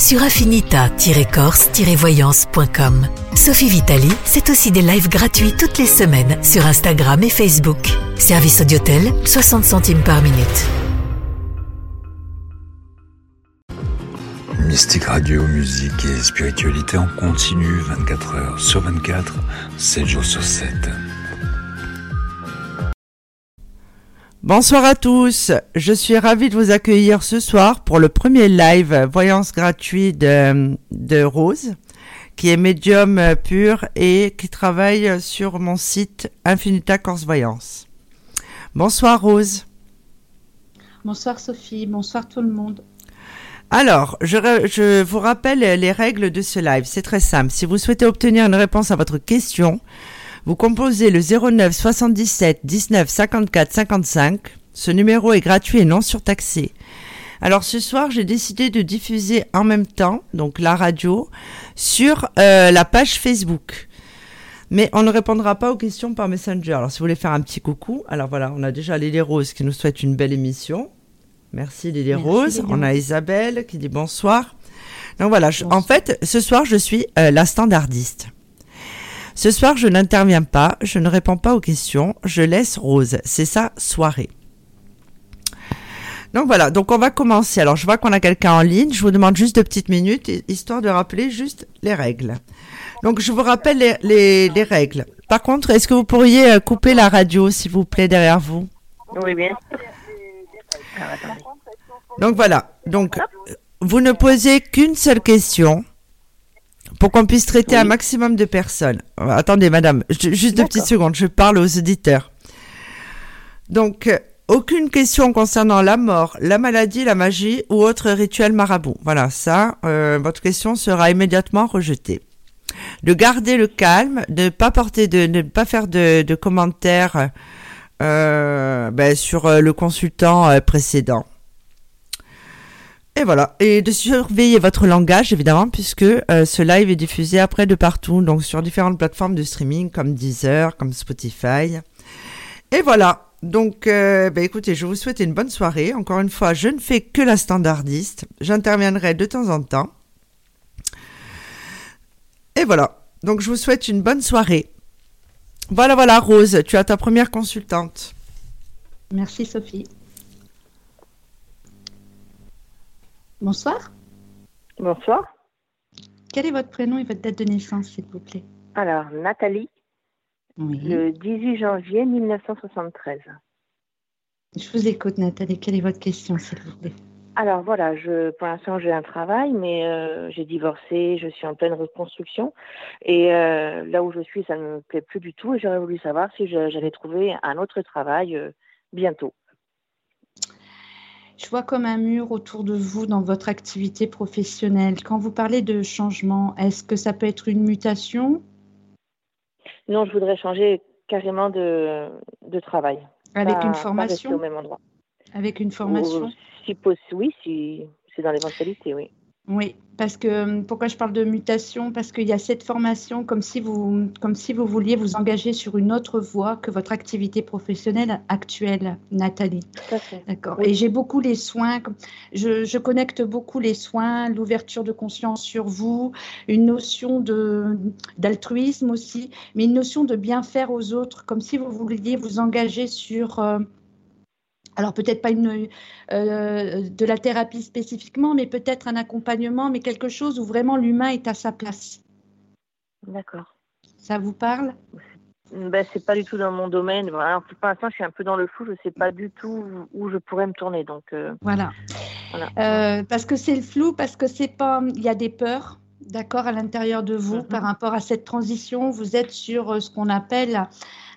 sur affinita-corse-voyance.com. Sophie Vitali, c'est aussi des lives gratuits toutes les semaines sur Instagram et Facebook. Service Audiotel, 60 centimes par minute. Mystique Radio, musique et spiritualité en continu 24 heures sur 24, 7 jours sur 7. Bonsoir à tous, je suis ravie de vous accueillir ce soir pour le premier live voyance gratuit de, de Rose, qui est médium pur et qui travaille sur mon site Infinita Corse Voyance. Bonsoir Rose. Bonsoir Sophie, bonsoir tout le monde. Alors, je, je vous rappelle les règles de ce live, c'est très simple. Si vous souhaitez obtenir une réponse à votre question, vous composez le 09 77 19 54 55. Ce numéro est gratuit et non surtaxé. Alors ce soir, j'ai décidé de diffuser en même temps, donc la radio, sur euh, la page Facebook. Mais on ne répondra pas aux questions par Messenger. Alors si vous voulez faire un petit coucou, alors voilà, on a déjà Lily Rose qui nous souhaite une belle émission. Merci Lily Rose. On a Isabelle qui dit bonsoir. Donc voilà, en fait, ce soir, je suis euh, la standardiste. Ce soir, je n'interviens pas, je ne réponds pas aux questions, je laisse Rose. C'est sa soirée. Donc voilà, donc on va commencer. Alors je vois qu'on a quelqu'un en ligne, je vous demande juste deux petites minutes, histoire de rappeler juste les règles. Donc je vous rappelle les, les, règles. Par contre, est-ce que vous pourriez euh, couper la radio, s'il vous plaît, derrière vous? Oui, bien. Donc voilà, donc vous ne posez qu'une seule question pour qu'on puisse traiter un maximum de personnes. Attendez, madame, juste deux petites secondes, je parle aux auditeurs. Donc, euh, aucune question concernant la mort, la maladie, la magie ou autre rituel marabout. Voilà, ça, euh, votre question sera immédiatement rejetée. De garder le calme, de ne pas porter de, ne pas faire de, commentaires euh, ben, sur le consultant précédent. Et voilà. Et de surveiller votre langage, évidemment, puisque euh, ce live est diffusé après de partout, donc sur différentes plateformes de streaming comme Deezer, comme Spotify. Et voilà. Donc, euh, bah, écoutez, je vous souhaite une bonne soirée. Encore une fois, je ne fais que la standardiste. J'interviendrai de temps en temps. Et voilà. Donc, je vous souhaite une bonne soirée. Voilà, voilà, Rose, tu as ta première consultante. Merci, Sophie. Bonsoir. Bonsoir. Quel est votre prénom et votre date de naissance, s'il vous plaît? Alors, Nathalie, le 18 janvier 1973. Je vous écoute, Nathalie. Quelle est votre question, s'il vous plaît? Alors voilà, je, pour l'instant j'ai un travail, mais euh, j'ai divorcé, je suis en pleine reconstruction. Et euh, là où je suis, ça ne me plaît plus du tout. Et j'aurais voulu savoir si j'allais trouver un autre travail euh, bientôt. Je vois comme un mur autour de vous dans votre activité professionnelle. Quand vous parlez de changement, est-ce que ça peut être une mutation? Non, je voudrais changer carrément de, travail. Avec une formation? au même endroit. Avec une formation? Si, Oui, si c'est dans l'éventualité, oui. Oui, parce que euh, pourquoi je parle de mutation? Parce qu'il y a cette formation comme si vous comme si vous vouliez vous engager sur une autre voie que votre activité professionnelle actuelle, Nathalie. D'accord. Et j'ai beaucoup les soins. Je, je, connecte beaucoup les soins, l'ouverture de conscience sur vous, une notion d'altruisme aussi, mais une notion de bien faire aux autres, comme si vous vouliez vous engager sur euh, alors peut-être pas une, euh, de la thérapie spécifiquement, mais peut-être un accompagnement, mais quelque chose où vraiment l'humain est à sa place. D'accord. Ça vous parle? Ben, c'est pas du tout dans mon domaine. Voilà. Pour l'instant, je suis un peu dans le flou. Je sais pas du tout où je pourrais me tourner. Donc euh, voilà. Euh, parce que c'est le flou, parce que c'est pas. Il y a des peurs, d'accord, à l'intérieur de vous Mhm. par rapport à cette transition. Vous êtes sur ce qu'on appelle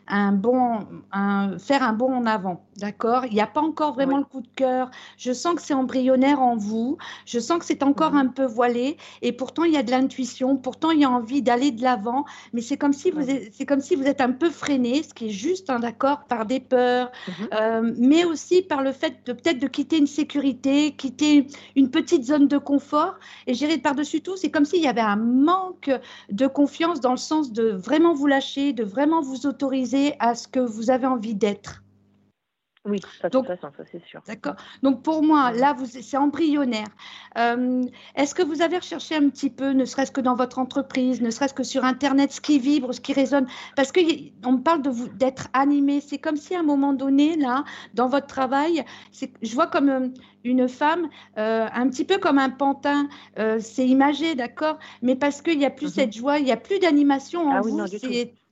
un bon, un, faire un bond en avant. D'accord? Il n'y a pas encore vraiment le coup de cœur. Je sens que c'est embryonnaire en vous. Je sens que c'est encore un peu voilé. Et pourtant, il y a de l'intuition. Pourtant, il y a envie d'aller de l'avant. Mais c'est comme, si vous c'est comme si vous êtes un peu freiné, ce qui est juste, hein, d'accord, par des peurs, mhm. euh, mais aussi par le fait de peut-être de quitter une sécurité, quitter une petite zone de confort. Et gérer par-dessus tout, c'est comme s'il y avait un manque de confiance dans le sens de vraiment vous lâcher, de vraiment vous autoriser à ce que vous avez envie d'être. Oui, ça, Donc, ça c'est sûr. D'accord. Donc pour moi, là, c'est embryonnaire. Euh, est-ce que vous avez recherché un petit peu, ne serait-ce que dans votre entreprise, ne serait-ce que sur Internet, ce qui vibre, ce qui résonne? Parce qu'on me parle d'être animé. C'est comme si à un moment donné, là, dans votre travail, je vois comme euh, une femme, euh, un petit peu comme un pantin. c'est imagé, d'accord? Mais parce qu'il n'y a plus mhm. cette joie, il n'y a plus d'animation en ah vous.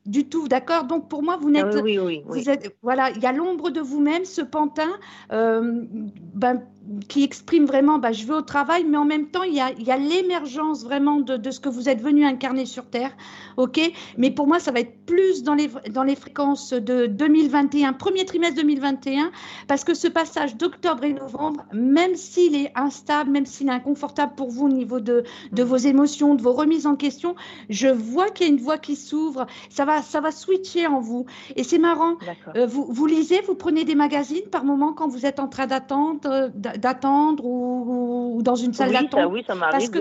Du tout, d'accord? Donc pour moi, vous ah n'êtes, oui, oui, vous êtes, voilà, il y a l'ombre de vous-même, ce pantin, euh, ben, qui exprime vraiment bah, je veux au travail, mais en même temps, il y a, il y a l'émergence vraiment de, de, ce que vous êtes venu incarner sur Terre. OK? Mais pour moi, ça va être plus dans les, dans les fréquences de 2021, premier trimestre 2021, parce que ce passage d'octobre et novembre, même s'il est instable, même s'il est inconfortable pour vous au niveau de, de vos émotions, de vos remises en question, je vois qu'il y a une voie qui s'ouvre. Ça va, ça va switcher en vous. Et c'est marrant. Euh, vous, vous lisez, vous prenez des magazines par moment quand vous êtes en train d'attendre. Euh, d'attendre ou, dans une salle d'attente Oui, ça m'arrive.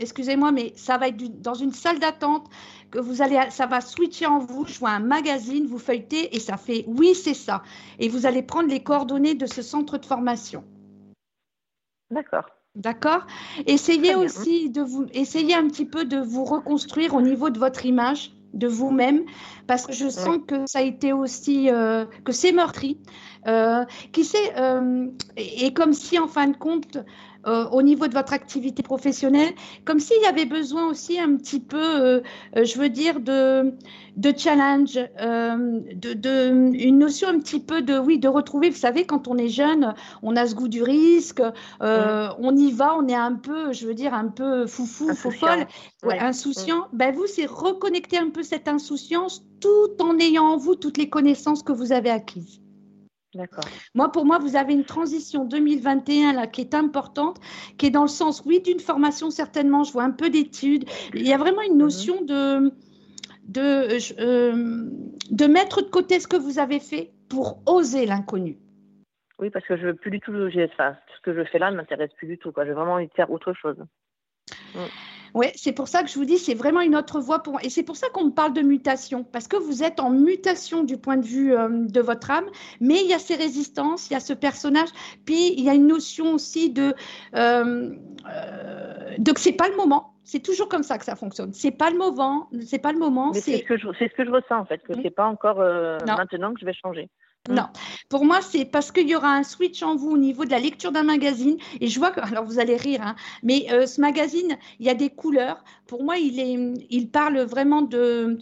Excusez-moi, mais ça va être dans une salle d'attente que vous allez, ça va switcher en vous. Je vois un magazine, vous feuilletez et ça fait oui, c'est ça. Et vous allez prendre les coordonnées de ce centre de formation. D'accord. D'accord? Essayez aussi de vous, essayez un petit peu de vous reconstruire au niveau de votre image de vous-même parce que je sens que ça a été aussi euh, que c'est meurtri euh, qui sait euh, et, comme si en fin de compte au niveau de votre activité professionnelle comme s'il y avait besoin aussi un petit peu je veux dire de de challenge de, de, une notion un petit peu de oui de retrouver. Vous savez quand on est jeune on a ce goût du risque on y va on est un peu je veux dire un peu foufou fou folle insouciant. Ben vous c'est reconnecter un peu cette insouciance tout en ayant en vous toutes les connaissances que vous avez acquises. D'accord. Moi, pour moi, vous avez une transition 2021 là qui est importante, qui est dans le sens, oui, d'une formation certainement. Je vois un peu d'études. Il y a vraiment une mhm. notion de de, euh, de mettre de côté ce que vous avez fait pour oser l'inconnu. Oui, parce que je veux plus du tout, enfin, ce que je fais là ne m'intéresse plus du tout. Quoi. J'ai vraiment envie de faire autre chose. Mm. Oui, c'est pour ça que je vous dis, c'est vraiment une autre voie pour Et c'est pour ça qu'on me parle de mutation, parce que vous êtes en mutation du point de vue euh, de votre âme, mais il y a ces résistances, il y a ce personnage, puis il y a une notion aussi de, euh, euh, de c'est pas le moment. C'est toujours comme ça que ça fonctionne. C'est pas le moment, c'est pas le moment. c'est ce que je, c'est ce que je ressens en fait, que ce c'est pas encore maintenant que je vais changer. Mm. Non, pour moi, c'est parce qu'il y aura un switch en vous au niveau de la lecture d'un magazine. Et je vois que, alors vous allez rire, hein, mais euh, ce magazine, il y a des couleurs. Pour moi, il, est, il parle vraiment de.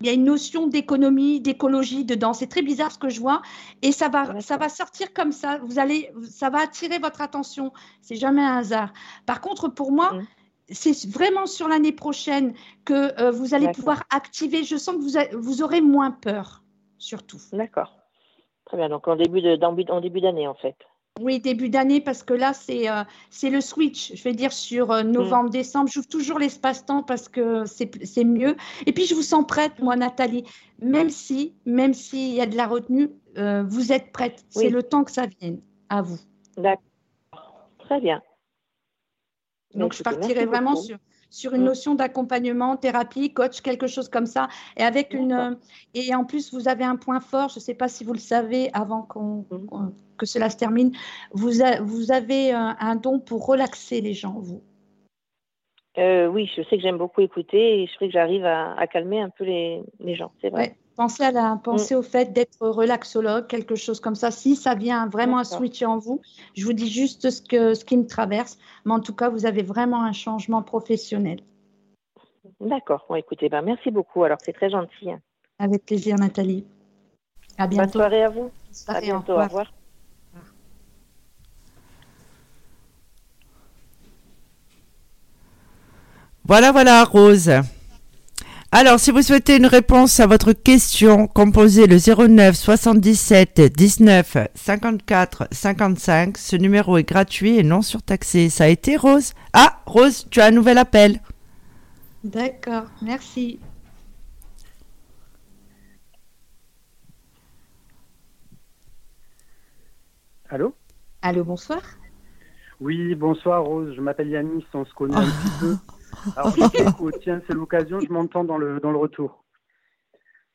Il y a une notion d'économie, d'écologie dedans. C'est très bizarre ce que je vois. Et ça va, ça va sortir comme ça. Vous allez, ça va attirer votre attention. C'est jamais un hasard. Par contre, pour moi, mm. C'est vraiment sur l'année prochaine que euh, vous allez pouvoir activer. Je sens que vous, vous aurez moins peur surtout. D'accord. Très bien. Donc en début d'année en fait. Oui, début d'année, parce que là, c'est euh, le switch, je vais dire, sur euh, novembre, mm. décembre. J'ouvre toujours l'espace-temps parce que c'est mieux. Et puis, je vous sens prête, moi, Nathalie. Même si, même s'il y a de la retenue, vous êtes prête. C'est le temps que ça vienne. À vous. D'accord. Très bien. Donc, je partirai vraiment sur, sur une mm. notion d'accompagnement, thérapie, coach, quelque chose comme ça. Et avec une et en plus vous avez un point fort. Je ne sais pas si vous le savez avant qu'on mm. que cela se termine. Vous vous avez un, don pour relaxer les gens, vous. Euh, oui, je sais que j'aime beaucoup écouter et je sais que j'arrive à, calmer un peu les, les gens. C'est vrai. Pensez, à la, pensez mm. au fait d'être relaxologue, quelque chose comme ça. Si ça vient vraiment à switcher en vous, je vous dis juste ce, que, ce qui me traverse. Mais en tout cas, vous avez vraiment un changement professionnel. D'accord. Bon, écoutez, ben, merci beaucoup. Alors, c'est très gentil. Hein. Avec plaisir, Nathalie. À bientôt. Bonne soirée à vous. à bientôt. Au revoir. Voilà, voilà, Rose. Alors, si vous souhaitez une réponse à votre question, composez le 09 77 19 54 55. Ce numéro est gratuit et non surtaxé. Ça a été Rose. Ah, Rose, tu as un nouvel appel. D'accord, merci. Allô? Allô, bonsoir. Oui, bonsoir Rose, je m'appelle Yanis, on se connaît un petit peu. Alors, je tiens, c'est l'occasion, je m'entends dans le, dans le retour.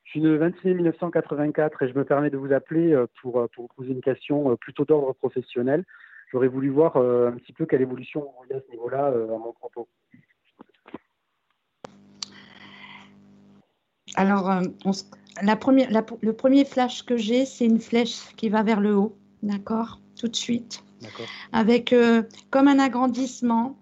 Je suis le 26 1984 et je me permets de vous appeler euh, pour, euh, pour vous poser une question euh, plutôt d'ordre professionnel. J'aurais voulu voir un petit peu quelle évolution vous voyez à ce niveau-là à mon propos. Alors, la première, le premier flash que j'ai, c'est une flèche qui va vers le haut, d'accord? Tout de suite. Avec comme un agrandissement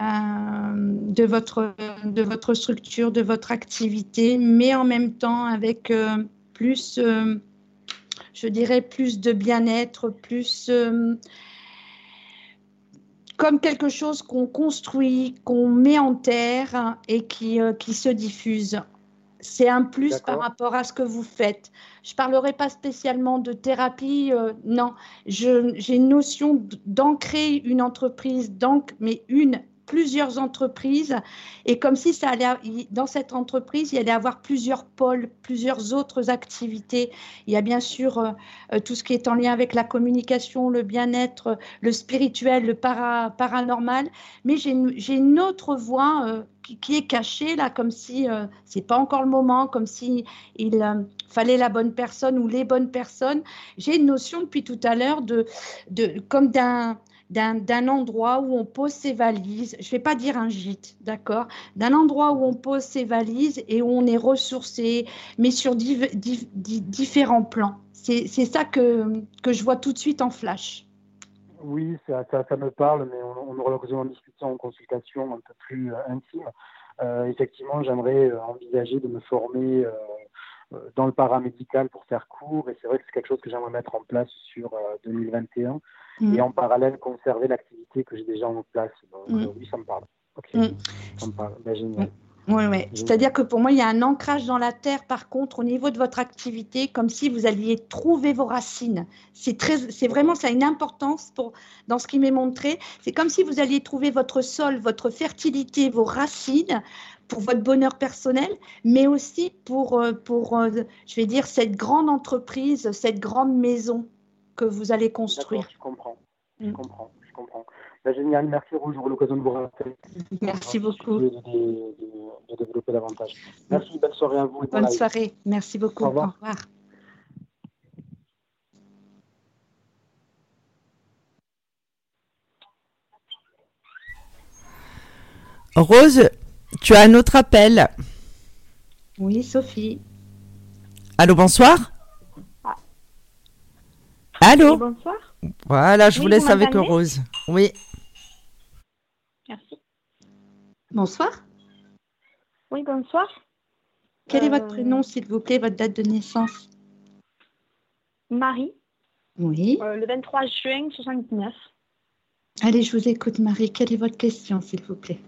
de, votre, de votre structure, de votre activité, mais en même temps avec euh, plus, euh, je dirais, plus de bien-être, plus comme quelque chose qu'on construit, qu'on met en terre et qui, qui se diffuse. C'est un plus par rapport à ce que vous faites. Je ne parlerai pas spécialement de thérapie, non. J'ai une notion d'ancrer une entreprise, donc, mais une plusieurs entreprises et comme si ça allait, dans cette entreprise, il y allait avoir plusieurs pôles, plusieurs autres activités. Il y a bien sûr euh, euh, tout ce qui est en lien avec la communication, le bien-être, le spirituel, le para, paranormal, mais j'ai une, autre voie euh, qui, est cachée là, comme si c'est pas encore le moment, comme si il fallait la bonne personne ou les bonnes personnes. J'ai une notion depuis tout à l'heure de, de comme d'un d'un endroit où on pose ses valises, je ne vais pas dire un gîte, d'accord, d'un endroit où on pose ses valises et où on est ressourcé, mais sur différents plans. C'est ça que, que je vois tout de suite en flash. Oui, ça, ça, me parle, mais on, aura l'occasion d'en discuter en consultation un peu plus euh, intime. Euh, effectivement, j'aimerais euh, envisager de me former dans le paramédical pour faire cours, et c'est vrai que c'est quelque chose que j'aimerais mettre en place sur 2021 et mm. en parallèle conserver l'activité que j'ai déjà en place. Donc, mm. oui, ça me parle. Ok, mm. ça me parle. Ben, génial. Oui, oui. C'est-à-dire que pour moi, il y a un ancrage dans la terre, par contre, au niveau de votre activité, comme si vous alliez trouver vos racines. C'est très, c'est vraiment, ça a une importance pour, dans ce qui m'est montré. C'est comme si vous alliez trouver votre sol, votre fertilité, vos racines pour votre bonheur personnel, mais aussi pour, euh, pour euh, je vais dire, cette grande entreprise, cette grande maison que vous allez construire. Je comprends, je mm. comprends, je comprends. Bah, génial, merci Rouge, j'aurai l'occasion de vous rappeler. Merci beaucoup. De, de, développer davantage. Merci, bonne soirée à vous. bonne soirée, merci beaucoup. Au revoir. Au revoir. Rose, tu as un autre appel. Oui, Sophie. Allô, bonsoir. Allô Bonsoir. Voilà, je vous laisse avec Rose. Oui. Merci. Bonsoir. Oui, bonsoir. Quel est votre prénom, euh, s'il vous plaît, votre date de naissance? Marie. Oui. Euh, le 23 juin 79. Allez, je vous écoute, Marie. Quelle est votre question, s'il vous plaît?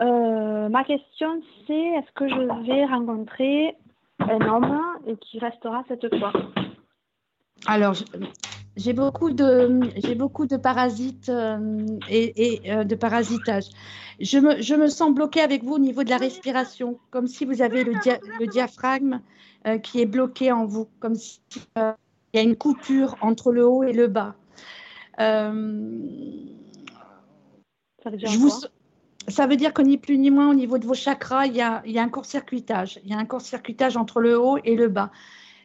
Euh, Ma question, c'est est-ce que je vais rencontrer un homme et qui restera cette fois? Alors, j'ai beaucoup de j'ai beaucoup de parasites euh, et, euh, de parasitage. Je me, je me sens bloquée avec vous au niveau de la respiration, comme si vous avez le, le diaphragme euh, qui est bloqué en vous, comme s'il y a une coupure entre le haut et le bas. ça veut dire je ça veut dire que ni plus ni moins au niveau de vos chakras, il y a, il y a un court-circuitage. Il y a un court-circuitage entre le haut et le bas.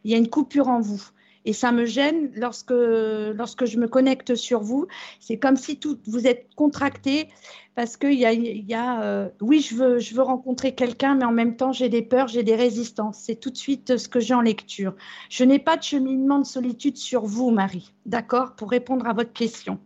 Il y a une coupure en vous. Et ça me gêne lorsque, lorsque je me connecte sur vous. C'est comme si tout, vous êtes contracté parce qu'il y a, y a euh, oui, je veux, je veux rencontrer quelqu'un, mais en même temps, j'ai des peurs, j'ai des résistances. C'est tout de suite ce que j'ai en lecture. Je n'ai pas de cheminement de solitude sur vous, Marie, d'accord, pour répondre à votre question.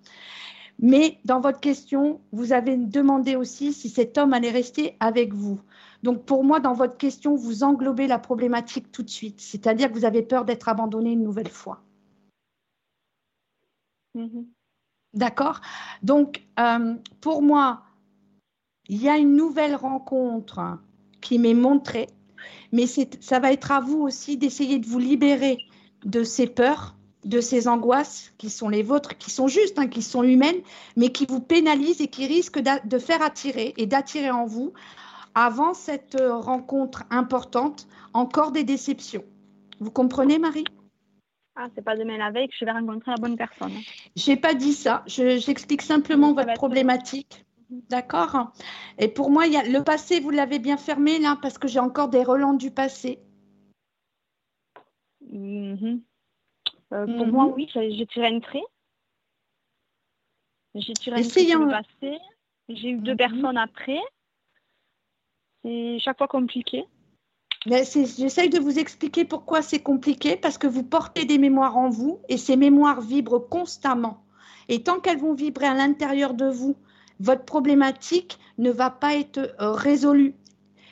Mais dans votre question, vous avez demandé aussi si cet homme allait rester avec vous. Donc pour moi, dans votre question, vous englobez la problématique tout de suite, c'est-à-dire que vous avez peur d'être abandonné une nouvelle fois. Mm-hmm. D'accord? Donc euh, pour moi, il y a une nouvelle rencontre qui m'est montré. Mais ça va être à vous aussi d'essayer de vous libérer de ces peurs, de ces angoisses qui sont les vôtres, qui sont justes, hein, qui sont humaines, mais qui vous pénalisent et qui risquent de faire attirer et d'attirer en vous, avant cette euh, rencontre importante, encore des déceptions. Vous comprenez, Marie? Ah, c'est pas demain la veille que je vais rencontrer la bonne personne. J'ai pas dit ça. J'explique simplement votre problématique. D'accord? Et pour moi, il y a, le passé, vous l'avez bien fermé là, parce que j'ai encore des relents du passé. Mhm. Euh, pour moi, mhm. oui, j'ai tiré un trait. J'ai tiré un trait le passé. J'ai eu deux mhm. personnes après. C'est chaque fois compliqué. J'essaye de vous expliquer pourquoi c'est compliqué, parce que vous portez des mémoires en vous et ces mémoires vibrent constamment. Et tant qu'elles vont vibrer à l'intérieur de vous, votre problématique ne va pas être euh, résolue.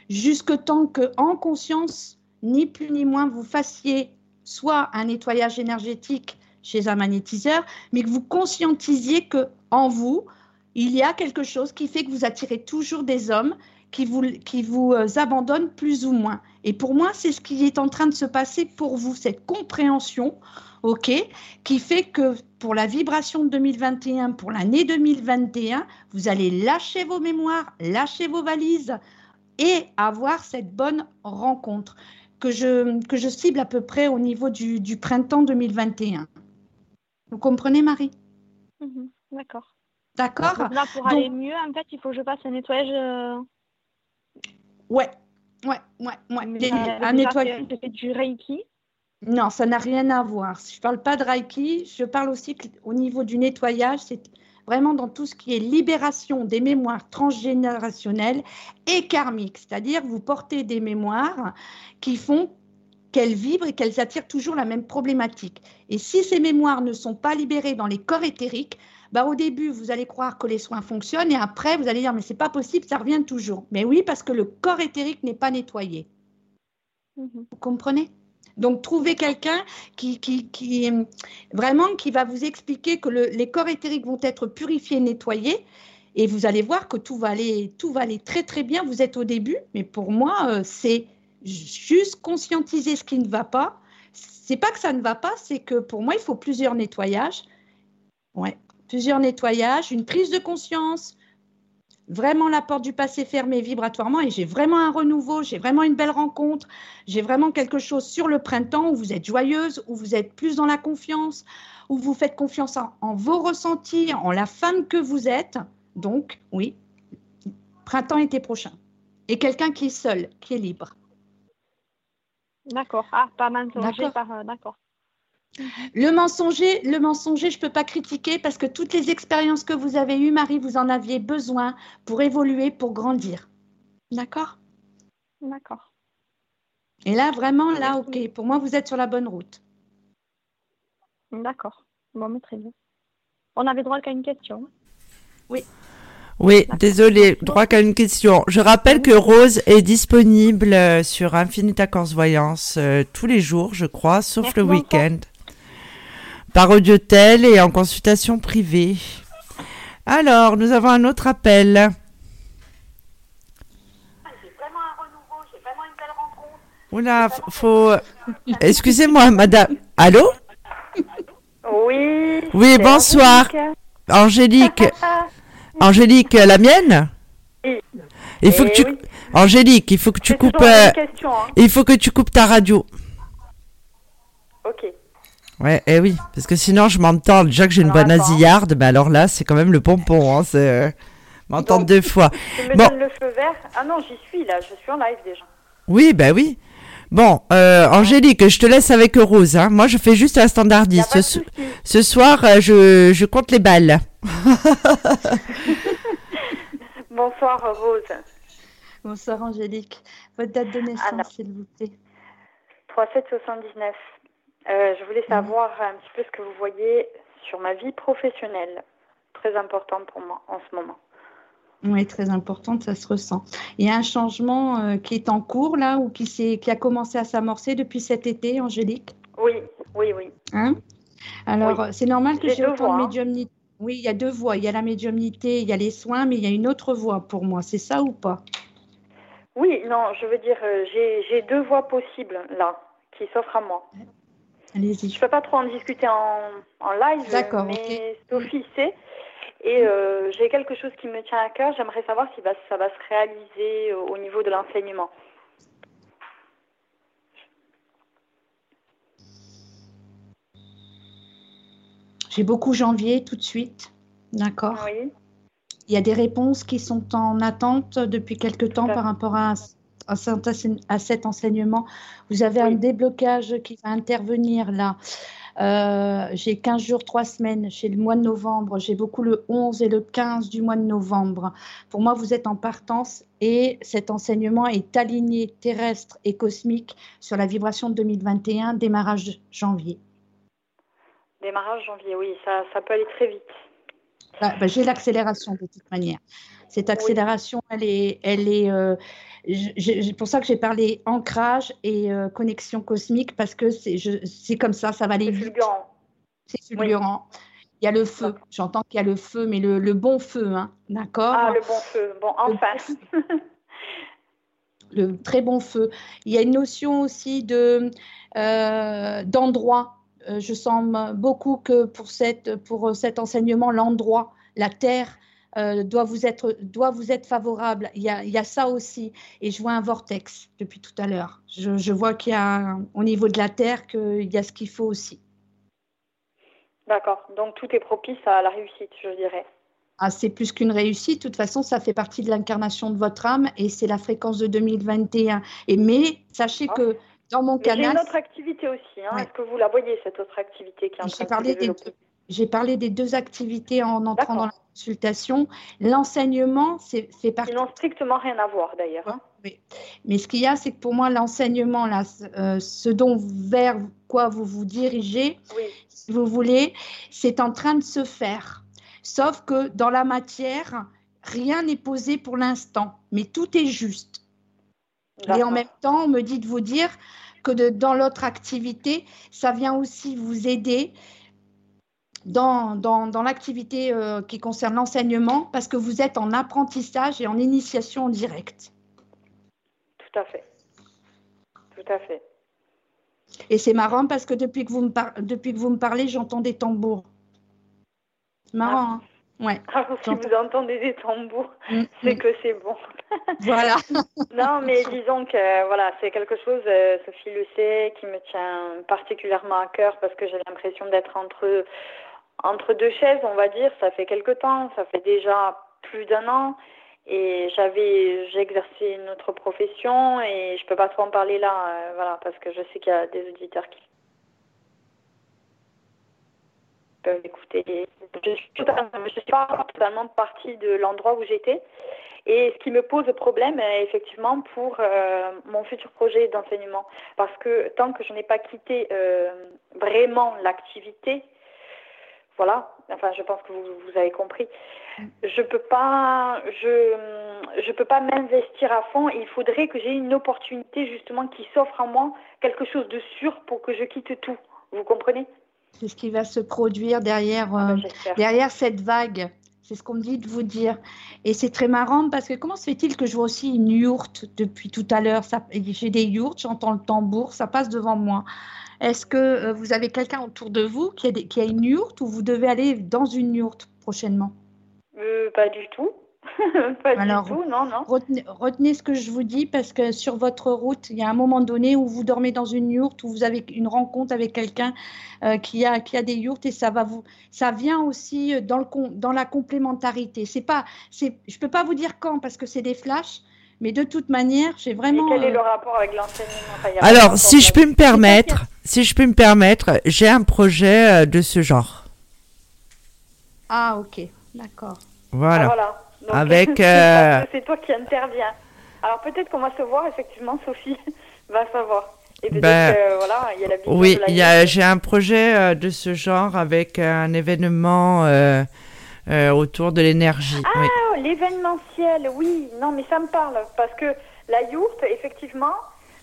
Jusque tant que, en conscience, ni plus ni moins, vous fassiez soit un nettoyage énergétique chez un magnétiseur, mais que vous conscientisiez que en vous, il y a quelque chose qui fait que vous attirez toujours des hommes qui vous, qui vous euh, abandonnent plus ou moins. Et pour moi, c'est ce qui est en train de se passer pour vous, cette compréhension, OK, qui fait que pour la vibration de 2021, pour l'année 2021, vous allez lâcher vos mémoires, lâcher vos valises et avoir cette bonne rencontre que je, que je cible à peu près au niveau du, du printemps 2021. Vous comprenez, Marie? Mhm, D'accord. D'accord? Là, pour aller mieux, en fait, il faut que je fasse un nettoyage. Euh, ouais, Ouais, ouais, ouais. un nettoyage. du Reiki Non, ça n'a rien à voir. Je ne parle pas de Reiki, je parle aussi au niveau du nettoyage, c'est vraiment dans tout ce qui est libération des mémoires transgénérationnelles et karmiques. C'est-à-dire, vous portez des mémoires qui font qu'elles vibrent et qu'elles attirent toujours la même problématique. Et si ces mémoires ne sont pas libérées dans les corps éthériques, bah, au début, vous allez croire que les soins fonctionnent et après, vous allez dire, mais c'est pas possible, ça revient toujours. Mais oui, parce que le corps éthérique n'est pas nettoyé. Mhm. Vous comprenez? Donc, trouvez quelqu'un qui, qui, vraiment qui va vous expliquer que les corps éthériques vont être purifiés, nettoyés, et vous allez voir que tout va aller, tout va aller très très bien. Vous êtes au début, mais pour moi, euh, c'est juste conscientiser ce qui ne va pas. C'est pas que ça ne va pas, c'est que pour moi, il faut plusieurs nettoyages. Ouais plusieurs nettoyages, une prise de conscience, vraiment la porte du passé fermée vibratoirement et j'ai vraiment un renouveau, j'ai vraiment une belle rencontre, j'ai vraiment quelque chose sur le printemps où vous êtes joyeuse, où vous êtes plus dans la confiance, où vous faites confiance en, vos ressentis, en la femme que vous êtes. Donc, oui, printemps-été prochain. Et quelqu'un qui est seul, qui est libre. D'accord. Ah, pas mal par... Euh, d'accord. Le mensonger, le mensonger, je ne peux pas critiquer parce que toutes les expériences que vous avez eues, Marie, vous en aviez besoin pour évoluer, pour grandir. D'accord D'accord. Et là, vraiment, là, ok. Pour moi, vous êtes sur la bonne route. D'accord. Bon, mais très bien. On avait droit qu'à une question. Oui. Oui, désolé, droit qu'à une question. Je rappelle que Rose est disponible euh, sur Infinite Accords Voyance euh, tous les jours, je crois, sauf le week-end par audiotel et en consultation privée. Alors, nous avons un autre appel. Oula, faut. Excusez-moi, madame. Allô? Oui. Oui, bonsoir. Angélique. Angélique, la mienne? Oui. Il faut que tu. Angélique, il faut que tu coupes. Euh, hein. Il faut que tu coupes ta radio. Ouais, eh oui, parce que sinon je m'entends déjà que j'ai une bonne asillarde, mais alors là c'est quand même le pompon, hein, c'est euh, m'entendre deux fois. Tu me bon. donnes le feu vert Ah non, j'y suis là, je suis en live déjà. Oui, bah oui. Bon, euh, Angélique, je te laisse avec Rose. Hein. Moi, je fais juste la standardiste. Ce, ce, soir, euh, je, je compte les balles. Bonsoir, Rose. Bonsoir, Angélique. Votre date de naissance, s'il vous plaît. 3779. Euh, je voulais savoir un petit peu ce que vous voyez sur ma vie professionnelle. Très important pour moi en ce moment. Oui, très importante, ça se ressent. Il y a un changement euh, qui est en cours là ou qui, qui a commencé à s'amorcer depuis cet été, Angélique? Oui, oui, oui. Hein? Alors, c'est normal que j'ai autant de hein. médiumnité. Oui, il y a deux voies. Il y a la médiumnité, il y a les soins, mais il y a une autre voie pour moi. C'est ça ou pas? Oui, non, je veux dire, euh, j'ai deux voies possibles là qui s'offrent à moi. Allez-y. Je ne peux pas trop en discuter en, en live, D'accord, mais Sophie sait. Et euh, j'ai quelque chose qui me tient à cœur. J'aimerais savoir si ça va se réaliser au, au niveau de l'enseignement. J'ai beaucoup janvier tout de suite. D'accord. Oui, Il y a des réponses qui sont en attente depuis quelque temps par rapport à, à cet enseignement. Vous avez un déblocage qui va intervenir là. Euh, j'ai 15 jours, 3 semaines chez le mois de novembre. J'ai beaucoup le 11 et le 15 du mois de novembre. Pour moi, vous êtes en partance et cet enseignement est aligné terrestre et cosmique sur la vibration de 2021, démarrage janvier. démarrage janvier, oui, ça, ça peut aller très vite. Bah, bah, j'ai l'accélération de toute manière. Cette accélération, elle est, elle est. euh, c'est pour ça que j'ai parlé ancrage et euh, connexion cosmique parce que c'est, comme ça, ça va aller C'est vite. fulgurant. C'est fulgurant. Il y a le feu. J'entends qu'il y a le feu, mais le, le bon feu, hein, d'accord? Ah, le bon feu. Bon, enfin. le très bon feu. Il y a une notion aussi de euh, d'endroit. Euh, je sens beaucoup que pour cette pour cet enseignement, l'endroit, la terre euh, doit vous être doit vous être favorable. Il y a il y a ça aussi. Et je vois un vortex depuis tout à l'heure. Je, je vois qu'il y a au niveau de la terre qu'il y a ce qu'il faut aussi. D'accord. Donc tout est propice à la réussite, je dirais. Ah, c'est plus qu'une réussite. De toute façon, ça fait partie de l'incarnation de votre âme et c'est la fréquence de 2021. Et mais sachez Ah. que dans mon Mais j'ai canal, une autre activité aussi. Hein. Ouais. Est-ce que vous la voyez, cette autre activité qui est en train J'ai de se développer? J'ai parlé des deux activités en entrant dans la consultation. L'enseignement, c'est fait partie. Ils n'ont strictement rien à voir, d'ailleurs. hein. Oui. Mais ce qu'il y a, c'est que pour moi, l'enseignement, là, c- euh, ce dont vers quoi vous vous dirigez, Oui. si vous voulez, c'est en train de se faire. Sauf que dans la matière, rien n'est posé pour l'instant, mais tout est juste. Et en même temps, on me dit de vous dire que de- dans l'autre activité, ça vient aussi vous aider dans, dans, dans l'activité euh, qui concerne l'enseignement parce que vous êtes en apprentissage et en initiation en direct. Tout à fait. Tout à fait. Et c'est marrant parce que depuis que vous me, par- depuis que vous me parlez, j'entends des tambours. C'est marrant, hein Ouais, Alors, si vous entendez des tambours, Mm, c'est mm. que c'est bon. voilà. Non, mais disons que voilà, c'est quelque chose, euh, Sophie le sait, qui me tient particulièrement à cœur parce que j'ai l'impression d'être entre, entre deux chaises, on va dire. Ça fait quelque temps, ça fait déjà plus d'un an. Et j'avais, j'ai exercé une autre profession et je peux pas trop en parler là, euh, voilà, parce que je sais qu'il y a des auditeurs qui peuvent écouter. Je suis, totalement- je suis pas totalement partie de l'endroit où j'étais. Et ce qui me pose problème, euh, effectivement, pour euh, mon futur projet d'enseignement. Parce que tant que je n'ai pas quitté vraiment l'activité, voilà, enfin, je pense que vous, vous avez compris, je peux pas, je, je peux pas m'investir à fond. Il faudrait que j'ai une opportunité, justement, qui s'offre à moi, quelque chose de sûr pour que je quitte tout. Vous comprenez? C'est ce qui va se produire derrière, Ah euh, ben, J'espère. derrière cette vague. C'est ce qu'on me dit de vous dire. Et c'est très marrant parce que comment se fait-il que je vois aussi une yourte depuis tout à l'heure? J'ai des yourtes, j'entends le tambour, ça passe devant moi. Est-ce que euh, vous avez quelqu'un autour de vous qui a, des- qui a une yourte ou vous devez aller dans une yourte prochainement? Euh, pas du tout. pas Alors, du tout, non, non. retenez, retenez ce que je vous dis parce que sur votre route, il y a un moment donné où vous dormez dans une yourte, où vous avez une rencontre avec quelqu'un euh, qui, a, qui a des yourtes et ça va vous, ça vient aussi dans, le, dans la complémentarité. C'est pas, c'est, je peux pas vous dire quand parce que c'est des flashs, mais de toute manière, j'ai Et vraiment. quel est euh, le rapport avec l'enseignement Enfin, Alors, si je peux me permettre, si je peux me permettre, j'ai un projet euh, de ce genre. Ah ok, d'accord. Ah, Voilà. Donc, Avec, c'est euh, c'est toi qui interviens. Alors peut-être qu'on va se voir, effectivement, Sophie va savoir. Et peut-être Ben, que, voilà, il y a la Oui, j'ai un projet euh, de ce genre avec un événement euh, euh, autour de l'énergie. oui. Ah, l'événementiel, oui. Non, mais ça me parle. Parce que la yourte, effectivement,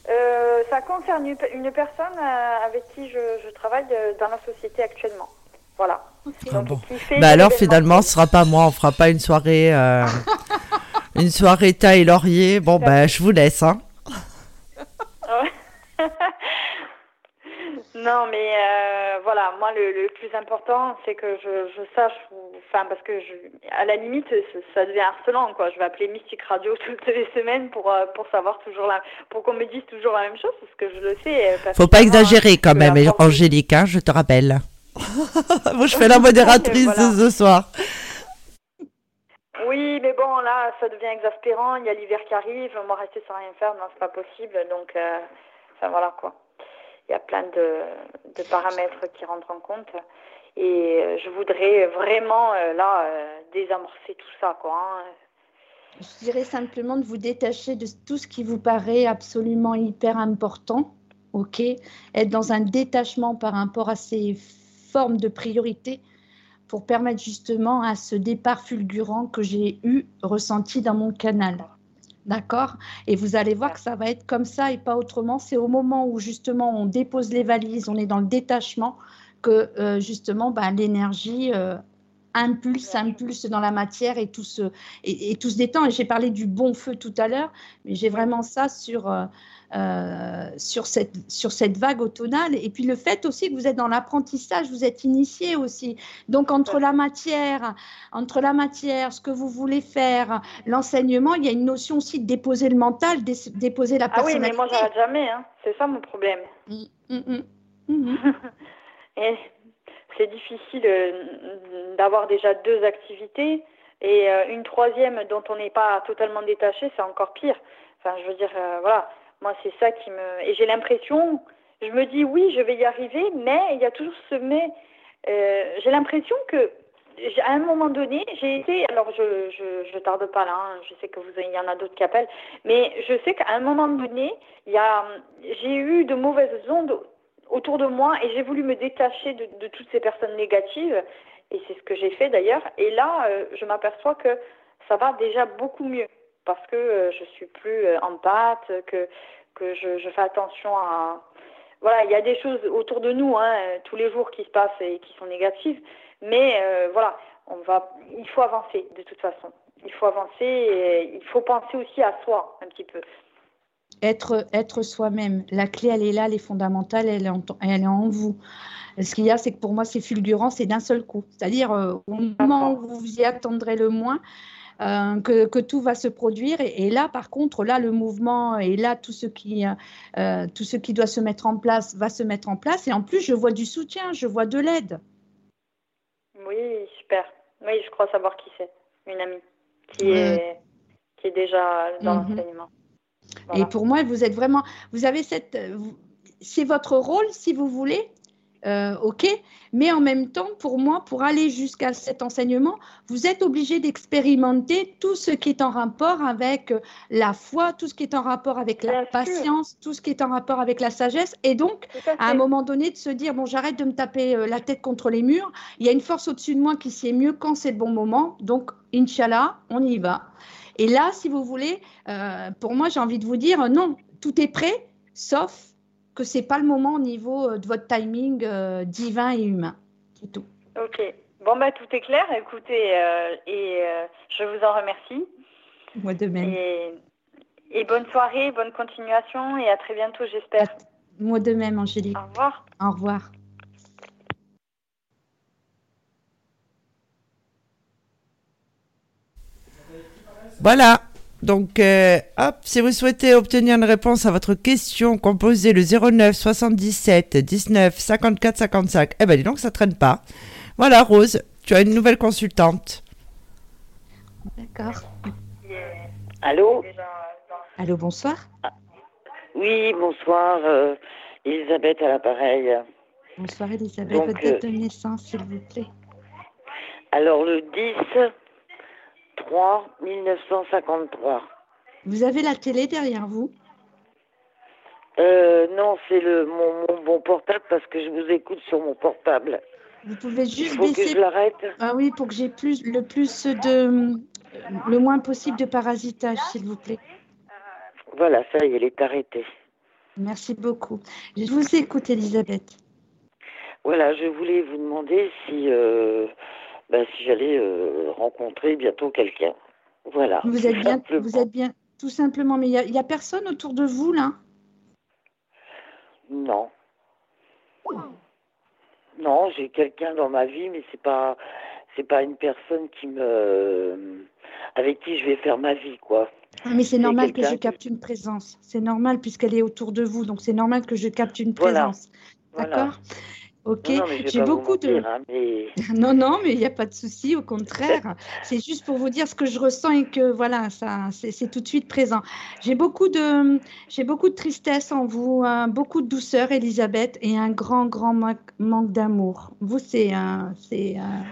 euh, ça concerne une, une personne euh, avec qui je, je travaille dans la société actuellement. Voilà. Ah bon. Bah alors finalement, ce sera pas moi, on fera pas une soirée euh, Une soirée taille laurier. Bon, ben, je vous laisse. Hein. non, mais euh, voilà, moi, le, plus important, c'est que je, sache, enfin, parce que je, à la limite, ça devient harcelant, quoi. Je vais appeler Mystique Radio toutes les semaines pour, euh, pour savoir toujours la, pour qu'on me dise toujours la même chose, parce que je le sais. Euh, Faut pas exagérer quand même, Angélique, hein, je te rappelle. Moi, je fais la modératrice ce soir. Oui, mais bon, là, ça devient exaspérant. Il y a l'hiver qui arrive. On va rester sans rien faire. Non, c'est pas possible. Donc, euh, enfin, voilà, quoi. Il y a plein de, paramètres qui rentrent en compte. Et euh, je voudrais vraiment, euh, là, désamorcer tout ça, quoi. Hein. Je dirais simplement de vous détacher de tout ce qui vous paraît absolument hyper important. OK? Être dans un détachement par rapport à ces formes de priorité pour permettre justement à ce départ fulgurant que j'ai eu ressenti dans mon canal. D'accord? Et vous allez voir que ça va être comme ça et pas autrement. C'est au moment où justement on dépose les valises, on est dans le détachement, que euh, justement ben, l'énergie euh, impulse, impulse dans la matière et tout se, et, tout se détend. Et j'ai parlé du bon feu tout à l'heure, mais j'ai vraiment ça sur, euh, euh, sur, cette, sur cette vague automnale. Et puis le fait aussi que vous êtes dans l'apprentissage, vous êtes initié aussi. Donc entre la matière, entre la matière, ce que vous voulez faire, l'enseignement, il y a une notion aussi de déposer le mental, déposer la personnalité. Ah oui, mais moi j'arrête jamais, hein. c'est ça mon problème. Mm, mm, mm, et c'est difficile euh, d'avoir déjà deux activités et euh, une troisième dont on n'est pas totalement détaché, c'est encore pire. Enfin, je veux dire, voilà, moi, c'est ça qui me. Et j'ai l'impression, je me dis oui, je vais y arriver, mais il y a toujours ce mais. Euh, j'ai l'impression que à un moment donné, j'ai été, alors je, je, je tarde pas là, hein, je sais que vous, il y en a d'autres qui appellent, mais je sais qu'à un moment donné, il y a, j'ai eu de mauvaises ondes autour de moi et j'ai voulu me détacher de, toutes ces personnes négatives et c'est ce que j'ai fait d'ailleurs. Et là, euh, je m'aperçois que ça va déjà beaucoup mieux parce que euh, je suis plus euh, en pâte, que, que je, fais attention à... Voilà, il y a des choses autour de nous, hein, tous les jours qui se passent et qui sont négatives, mais euh, voilà, on va, il faut avancer de toute façon. Il faut avancer et il faut penser aussi à soi un petit peu. Être, être soi-même. La clé, elle est là, elle est fondamentale, elle est en, elle est en vous. Ce qu'il y a, c'est que pour moi, c'est fulgurant, c'est d'un seul coup. C'est-à-dire, au moment où vous vous y attendrez le moins, euh, que, tout va se produire. Et, là, par contre, là, le mouvement et là, tout ce, qui, euh, tout ce qui doit se mettre en place va se mettre en place. Et en plus, je vois du soutien, je vois de l'aide. Oui, super. Oui, je crois savoir qui c'est. Une amie qui, est, qui est déjà dans mhm. l'enseignement. Et pour moi, vous êtes vraiment, vous avez cette, c'est votre rôle, si vous voulez, euh, ok, mais en même temps, pour moi, pour aller jusqu'à cet enseignement, vous êtes obligé d'expérimenter tout ce qui est en rapport avec euh, la foi, tout ce qui est en rapport avec la patience, tout ce qui est en rapport avec la sagesse, et donc à, un moment donné de se dire bon, j'arrête de me taper euh, la tête contre les murs. Il y a une force au-dessus de moi qui sait mieux quand c'est le bon moment, donc Inch'Allah, on y va. Et là, si vous voulez, pour moi, j'ai envie de vous dire non, tout est prêt, sauf que c'est pas le moment au niveau euh, de votre timing euh, divin et humain. C'est tout. Ok. Bon, bah, tout est clair. Écoutez, euh, et je vous en remercie. Moi de même. Et, bonne soirée, bonne continuation et à très bientôt, j'espère. Moi de même, Angélique. Au revoir. Au revoir. Voilà. Donc, euh, hop, si vous souhaitez obtenir une réponse à votre question, composez le 09 77 19 54 55. Eh ben, dis donc, ça traîne pas. Voilà, Rose, tu as une nouvelle consultante. D'accord. Allô? Allô, bonsoir. Ah, oui, bonsoir, euh, Elisabeth à l'appareil. Bonsoir, Elisabeth. votre date de naissance, s'il vous plaît. Alors, le 10 3 1953. Vous avez la télé derrière vous? Euh, Non, c'est le mon, bon portable parce que je vous écoute sur mon portable. Vous pouvez juste Il faut baisser. Que je l'arrête. Ah oui, pour que j'ai plus le plus de le moins possible de parasitage, s'il vous plaît. Voilà, ça y est, elle est arrêtée. Merci beaucoup. Je vous écoute, Elisabeth. Voilà, je voulais vous demander si euh, bah, si j'allais euh, rencontrer bientôt quelqu'un. Voilà. Vous êtes bien, vous êtes bien, tout simplement. Mais il n'y a, personne autour de vous là? Non. Non, j'ai quelqu'un dans ma vie, mais c'est pas, c'est pas une personne qui me, avec qui je vais faire ma vie, quoi. Ah, mais c'est normal que je capte une présence. C'est normal puisqu'elle est autour de vous, donc c'est normal que je capte une présence. D'accord? Ok, j'ai beaucoup de. Hein, non, non, mais il n'y a pas de souci, au contraire. c'est juste pour vous dire ce que je ressens et que voilà, ça, c'est tout de suite présent. J'ai beaucoup de, j'ai beaucoup de tristesse en vous, hein, beaucoup de douceur, Elisabeth, et un grand, grand manque d'amour. Vous, c'est un, c'est un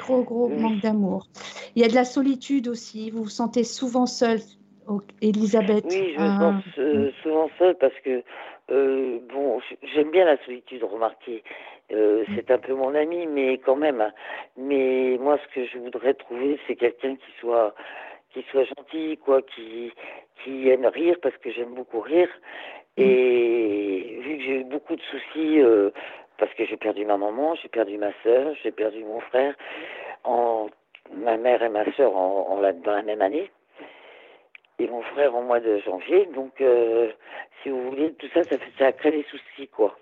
gros, gros manque d'amour. Il y a de la solitude aussi. Vous vous sentez souvent seule, Elisabeth. Oui, je me sens ah. euh, souvent seule parce que euh, bon, j'aime bien la solitude, remarquez. Euh, mm. c'est un peu mon ami, mais quand même. Mais moi, ce que je voudrais trouver, c'est quelqu'un qui soit qui soit gentil, quoi, qui qui aime rire parce que j'aime beaucoup rire. Mm. Et vu que j'ai eu beaucoup de soucis, euh, parce que j'ai perdu ma maman, j'ai perdu ma soeur, j'ai perdu mon frère, en ma mère et ma soeur en, en dans la même année et mon frère au mois de janvier. Donc, euh, si vous voulez, tout ça, ça, fait, ça crée des soucis, quoi.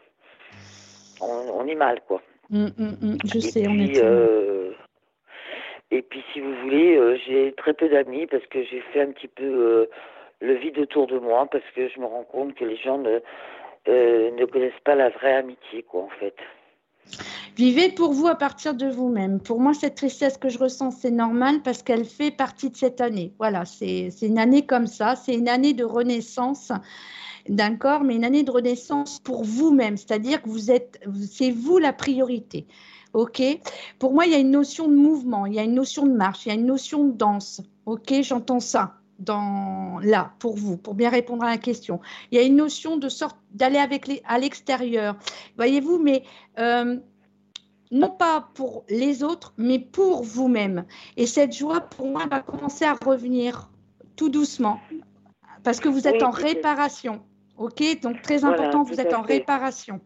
On, est mal, quoi. Hum, hum, hum. je sais, on est. Euh, et puis, si vous voulez, euh, j'ai très peu d'amis parce que j'ai fait un petit peu le vide autour de moi parce que je me rends compte que les gens ne, ne connaissent pas la vraie amitié, quoi, en fait. Vivez pour vous à partir de vous-même. Pour moi, cette tristesse que je ressens, c'est normal parce qu'elle fait partie de cette année. Voilà, c'est une année comme ça. C'est une année de renaissance d'un corps, mais une année de renaissance pour vous-même. C'est-à-dire que vous êtes, c'est vous la priorité. OK? Pour moi, il y a une notion de mouvement, il y a une notion de marche, il y a une notion de danse. OK? J'entends ça dans là pour vous pour bien répondre à la question. Il y a une notion de sorte d'aller avec les, à l'extérieur. Voyez-vous, mais euh, non pas pour les autres, mais pour vous-même. Et cette joie, pour moi, va commencer à revenir tout doucement, parce que vous êtes en réparation. OK? Donc, très important, vous êtes en réparation.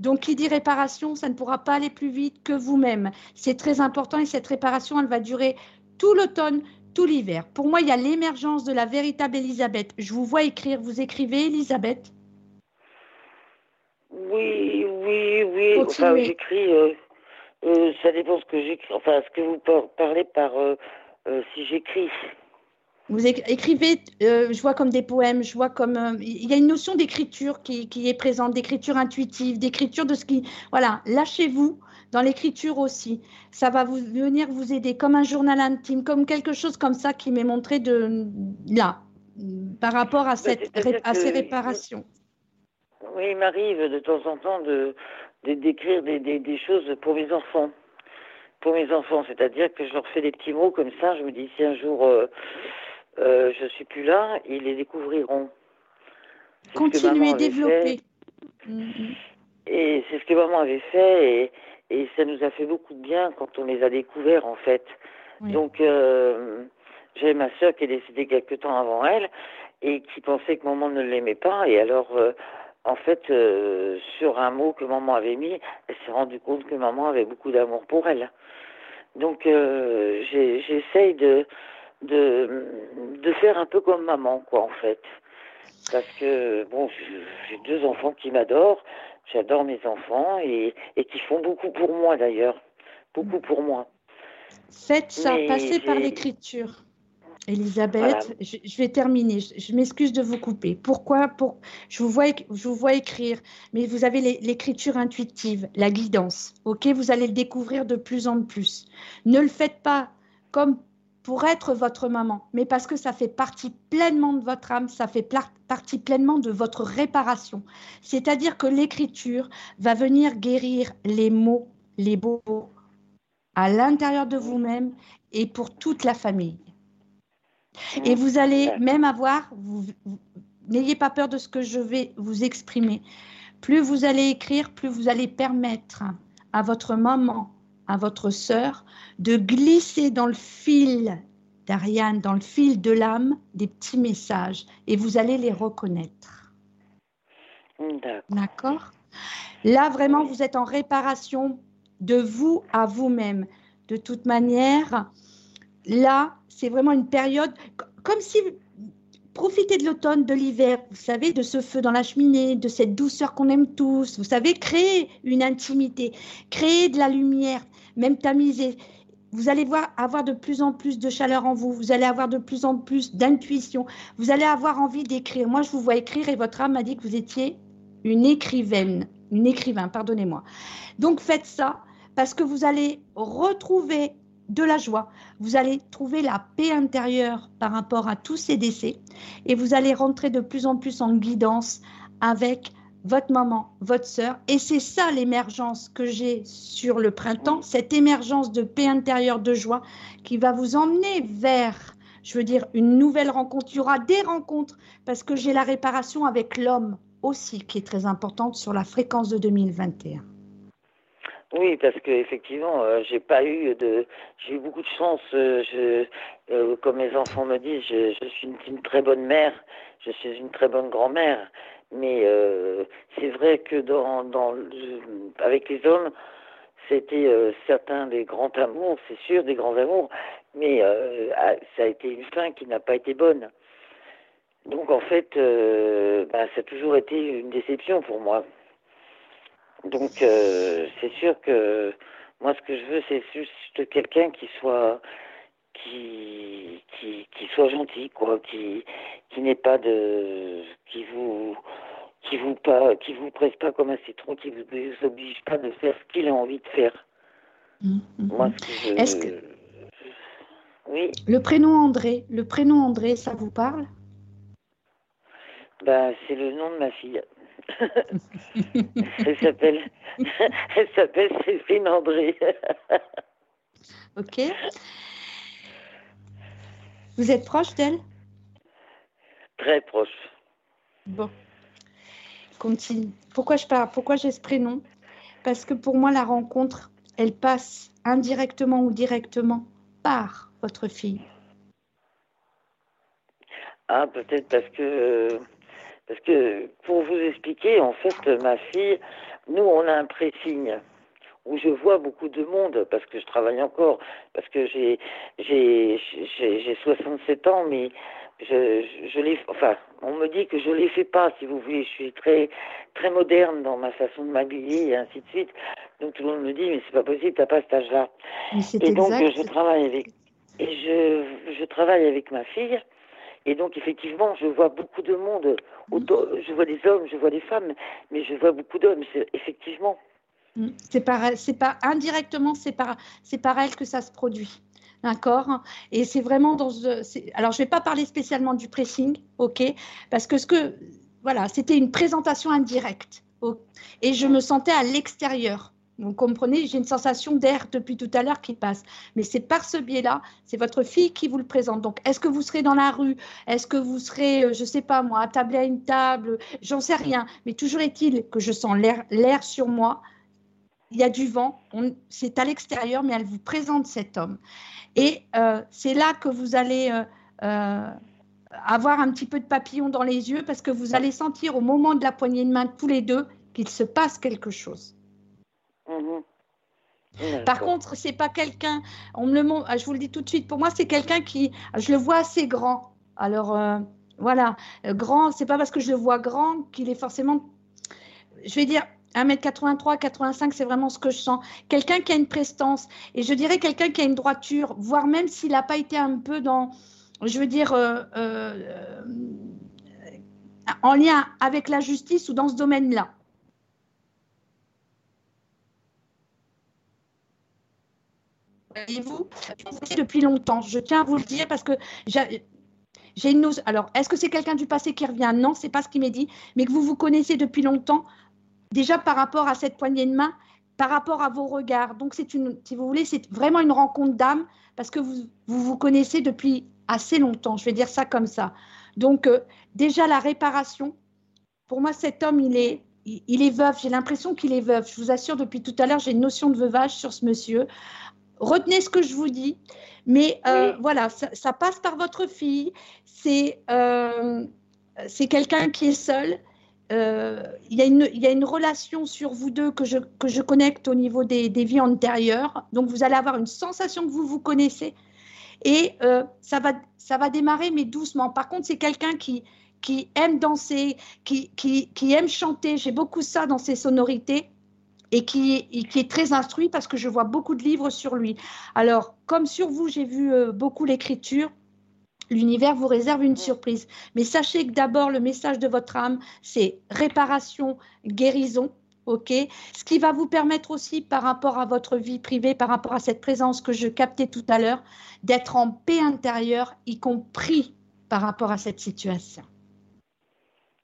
Donc, qui dit réparation, ça ne pourra pas aller plus vite que vous-même. C'est très important et cette réparation, elle va durer tout l'automne, tout l'hiver. Pour moi, il y a l'émergence de la véritable Elisabeth. Je vous vois écrire. Vous écrivez, Elisabeth Oui, oui, oui. Enfin, j'écris. Euh, euh, ça dépend ce que j'écris. Enfin, ce que vous parlez par euh, si j'écris. Vous écrivez, je vois comme des poèmes, je vois comme. il y a une notion d'écriture qui, qui, est présente, d'écriture intuitive, d'écriture de ce qui. Voilà, lâchez-vous dans l'écriture aussi. Ça va vous venir vous aider comme un journal intime, comme quelque chose comme ça qui m'est montré de là, par rapport à, cette, à ces réparations. Oui, il m'arrive de temps en temps de d'écrire des, des, choses pour mes enfants. Pour mes enfants, c'est-à-dire que je leur fais des petits mots comme ça. Je me dis si un jour euh, euh, je suis plus là, ils les découvriront. Continuez, développer. Et c'est ce que maman avait fait. Et, et ça nous a fait beaucoup de bien quand on les a découverts en fait. Donc euh, j'avais ma sœur qui est décédée quelque temps avant elle et qui pensait que maman ne l'aimait pas et alors euh, en fait euh, sur un mot que maman avait mis, elle s'est rendue compte que maman avait beaucoup d'amour pour elle. Donc j'essaye de, de de faire un peu comme maman quoi en fait. Parce que bon, j'ai deux enfants qui m'adorent, J'adore mes enfants et, et, qui font beaucoup pour moi d'ailleurs. Beaucoup pour moi. Faites ça, passez par l'écriture. Elisabeth, je, vais terminer. Je, m'excuse de vous couper. Pourquoi? Pour, je, vous vois, je vous vois écrire, mais vous avez l'écriture intuitive, la guidance. Ok, vous allez le découvrir de plus en plus. Ne le faites pas comme pour être votre maman, mais parce que ça fait partie pleinement de votre âme, ça fait partie pleinement de votre réparation. C'est-à-dire que l'écriture va venir guérir les mots, les beaux à l'intérieur de vous-même et pour toute la famille. Et vous allez même avoir, n'ayez pas peur de ce que je vais vous exprimer. Plus vous allez écrire, plus vous allez permettre à votre maman, à votre sœur de glisser dans le fil d'Ariane, dans le fil de l'âme, des petits messages et vous allez les reconnaître. D'accord Là, vraiment, vous êtes en réparation de vous à vous-même. De toute manière, là, c'est vraiment une période comme si profitez de l'automne, de l'hiver, vous savez, de ce feu dans la cheminée, de cette douceur qu'on aime tous, vous savez, créer une intimité, créer de la lumière, même tamiser. Vous allez voir avoir de plus en plus de chaleur en vous, vous allez avoir de plus en plus d'intuition, vous allez avoir envie d'écrire. Moi, je vous vois écrire et votre âme m'a dit que vous étiez une écrivaine, une écrivain, pardonnez-moi. Donc faites ça parce que vous allez retrouver de la joie. Vous allez trouver la paix intérieure par rapport à tous ces décès et vous allez rentrer de plus en plus en guidance avec votre maman, votre sœur. Et c'est ça l'émergence que j'ai sur le printemps, cette émergence de paix intérieure, de joie qui va vous emmener vers, je veux dire, une nouvelle rencontre. Il y aura des rencontres parce que j'ai la réparation avec l'homme aussi qui est très importante sur la fréquence de 2021. Oui, parce que effectivement, euh, j'ai pas eu de, j'ai eu beaucoup de chance. Euh, euh, comme mes enfants me disent, je suis une, très bonne mère, je suis une très bonne grand-mère. Mais c'est vrai que dans, dans, avec les hommes, c'était certains des grands amours, c'est sûr, des grands amours, mais ça a été une fin qui n'a pas été bonne. Donc en fait, bah, ça a toujours été une déception pour moi. Donc, euh, c'est sûr que moi, ce que je veux, c'est juste quelqu'un qui soit qui, qui, qui soit gentil, quoi, qui, qui n'ait pas de, qui vous, qui vous pas, qui vous presse pas comme un citron, qui vous, oblige pas de faire ce qu'il a envie de faire. Mmh, mmh, moi, ce que Est-ce que oui. Le prénom André, le prénom André, ça vous parle? Ben, c'est le nom de ma fille. elle s'appelle, elle s'appelle Séverine André. ok. Vous êtes proche d'elle? Très proche. Bon. Continue. Pourquoi je parle Pourquoi j'ai ce prénom? Parce que pour moi, la rencontre, elle passe indirectement ou directement par votre fille. Ah, peut-être parce que parce que, pour vous expliquer, en fait, ma fille, nous, on a un pressing où je vois beaucoup de monde parce que je travaille encore, parce que j'ai j'ai j'ai 67 ans, mais je, je, les, enfin, on me dit que je les fais pas, si vous voulez. Je suis très très moderne dans ma façon de m'habiller et ainsi de suite. Donc tout le monde me dit mais c'est pas possible, t'as pas cet âge-là. Et donc je travaille avec et je je travaille avec ma fille et donc, effectivement, je vois beaucoup de monde. Je vois des hommes, je vois des femmes, mais je vois beaucoup d'hommes, effectivement. Mm. C'est par, indirectement, c'est par, elle que ça se produit. D'accord? Et c'est vraiment dans. Alors, je ne vais pas parler spécialement du pressing, OK? Parce que ce que. Voilà, c'était une présentation indirecte. Et je me sentais à l'extérieur. Vous comprenez, j'ai une sensation d'air depuis tout à l'heure qui passe. Mais c'est par ce biais-là, c'est votre fille qui vous le présente. Donc, est-ce que vous serez dans la rue? Est-ce que vous serez, euh, je ne sais pas moi, attablé à une table? J'en sais rien. Mais toujours est-il que je sens l'air sur moi. Il y a du vent, c'est à l'extérieur, mais elle vous présente cet homme. Et euh, c'est là que vous allez euh, avoir un petit peu de papillon dans les yeux parce que vous allez sentir au moment de la poignée de main tous les deux qu'il se passe quelque chose. Mhm. Par contre, c'est pas quelqu'un, on me le montre, ah, je vous le dis tout de suite, pour moi, c'est quelqu'un qui, je le vois assez grand. Alors, euh, voilà, euh, grand, c'est pas parce que je le vois grand qu'il est forcément, je vais dire, 1m83, 85, c'est vraiment ce que je sens. Quelqu'un qui a une prestance, et je dirais quelqu'un qui a une droiture, voire même s'il n'a pas été un peu dans, je veux dire, euh, en lien avec la justice ou dans ce domaine-là. voyez-vous, depuis longtemps. Je tiens à vous le dire parce que j'ai une Alors, est-ce que c'est quelqu'un du passé qui revient? Non, c'est pas ce qui m'est dit, mais que vous vous connaissez depuis longtemps, déjà par rapport à cette poignée de main, par rapport à vos regards. Donc, c'est une, si vous voulez, c'est vraiment une rencontre d'âme parce que vous, vous, connaissez depuis assez longtemps. Je vais dire ça comme ça. Donc, euh, déjà la réparation. Pour moi, cet homme, il est, il est veuf. J'ai l'impression qu'il est veuf. Je vous assure, depuis tout à l'heure, j'ai une notion de veuvage sur ce monsieur retenez ce que je vous dis. Mais euh, voilà, ça, passe par votre fille. C'est euh, c'est quelqu'un qui est seul. Euh, il, y a une, relation sur vous deux que je, connecte au niveau des, vies antérieures. Donc, vous allez avoir une sensation que vous vous connaissez. Et ça, va, ça va démarrer, mais doucement. Par contre, c'est quelqu'un qui, aime danser, qui, aime chanter. J'ai beaucoup ça dans ses sonorités et qui, qui, est très instruit parce que je vois beaucoup de livres sur lui. Alors, comme sur vous, j'ai vu beaucoup l'écriture, l'univers vous réserve une surprise. Mais sachez que d'abord, le message de votre âme, c'est réparation, guérison. OK? Ce qui va vous permettre aussi, par rapport à votre vie privée, par rapport à cette présence que je captais tout à l'heure, d'être en paix intérieure, y compris par rapport à cette situation.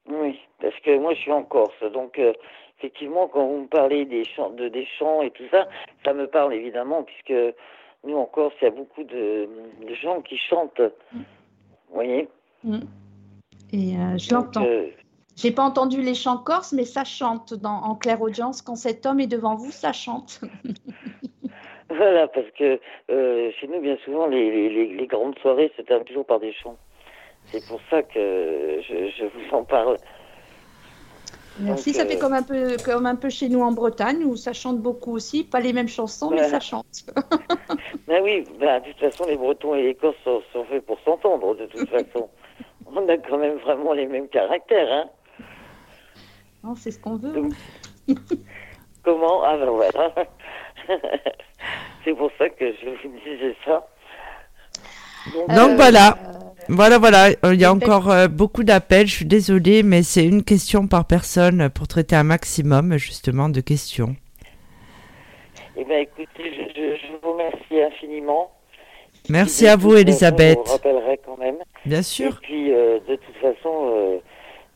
Oui, parce que moi je suis en Corse, donc euh, effectivement quand vous me parlez des chants, de, des chants et tout ça, ça me parle évidemment, puisque nous en Corse, il y a beaucoup de, gens qui chantent. Vous voyez mm. Et euh, je l'entends. Euh, j'ai pas entendu les chants corses, mais ça chante dans, en claire audience. Quand cet homme est devant vous, ça chante. voilà, parce que euh, chez nous, bien souvent, les, grandes soirées se terminent toujours par des chants. C'est pour ça que je, vous en parle. Merci, ça fait comme un, peu, comme un peu chez nous en Bretagne, où ça chante beaucoup aussi. Pas les mêmes chansons, mais ça chante. ben oui, ben, de toute façon, les Bretons et les Corses sont, sont faits pour s'entendre, de toute façon. On a quand même vraiment les mêmes caractères, hein c'est ce qu'on veut. Hein. Comment? Ah ben voilà. c'est pour ça que je vous disais ça. Donc, euh, voilà. Voilà, voilà. Euh, il y a encore euh, beaucoup d'appels. Je suis désolée, mais c'est une question par personne pour traiter un maximum, justement, de questions. Eh bien, écoutez, je, vous remercie infiniment. Merci à vous, Elisabeth. Je vous rappellerai quand même. Bien sûr. Et puis, de toute façon,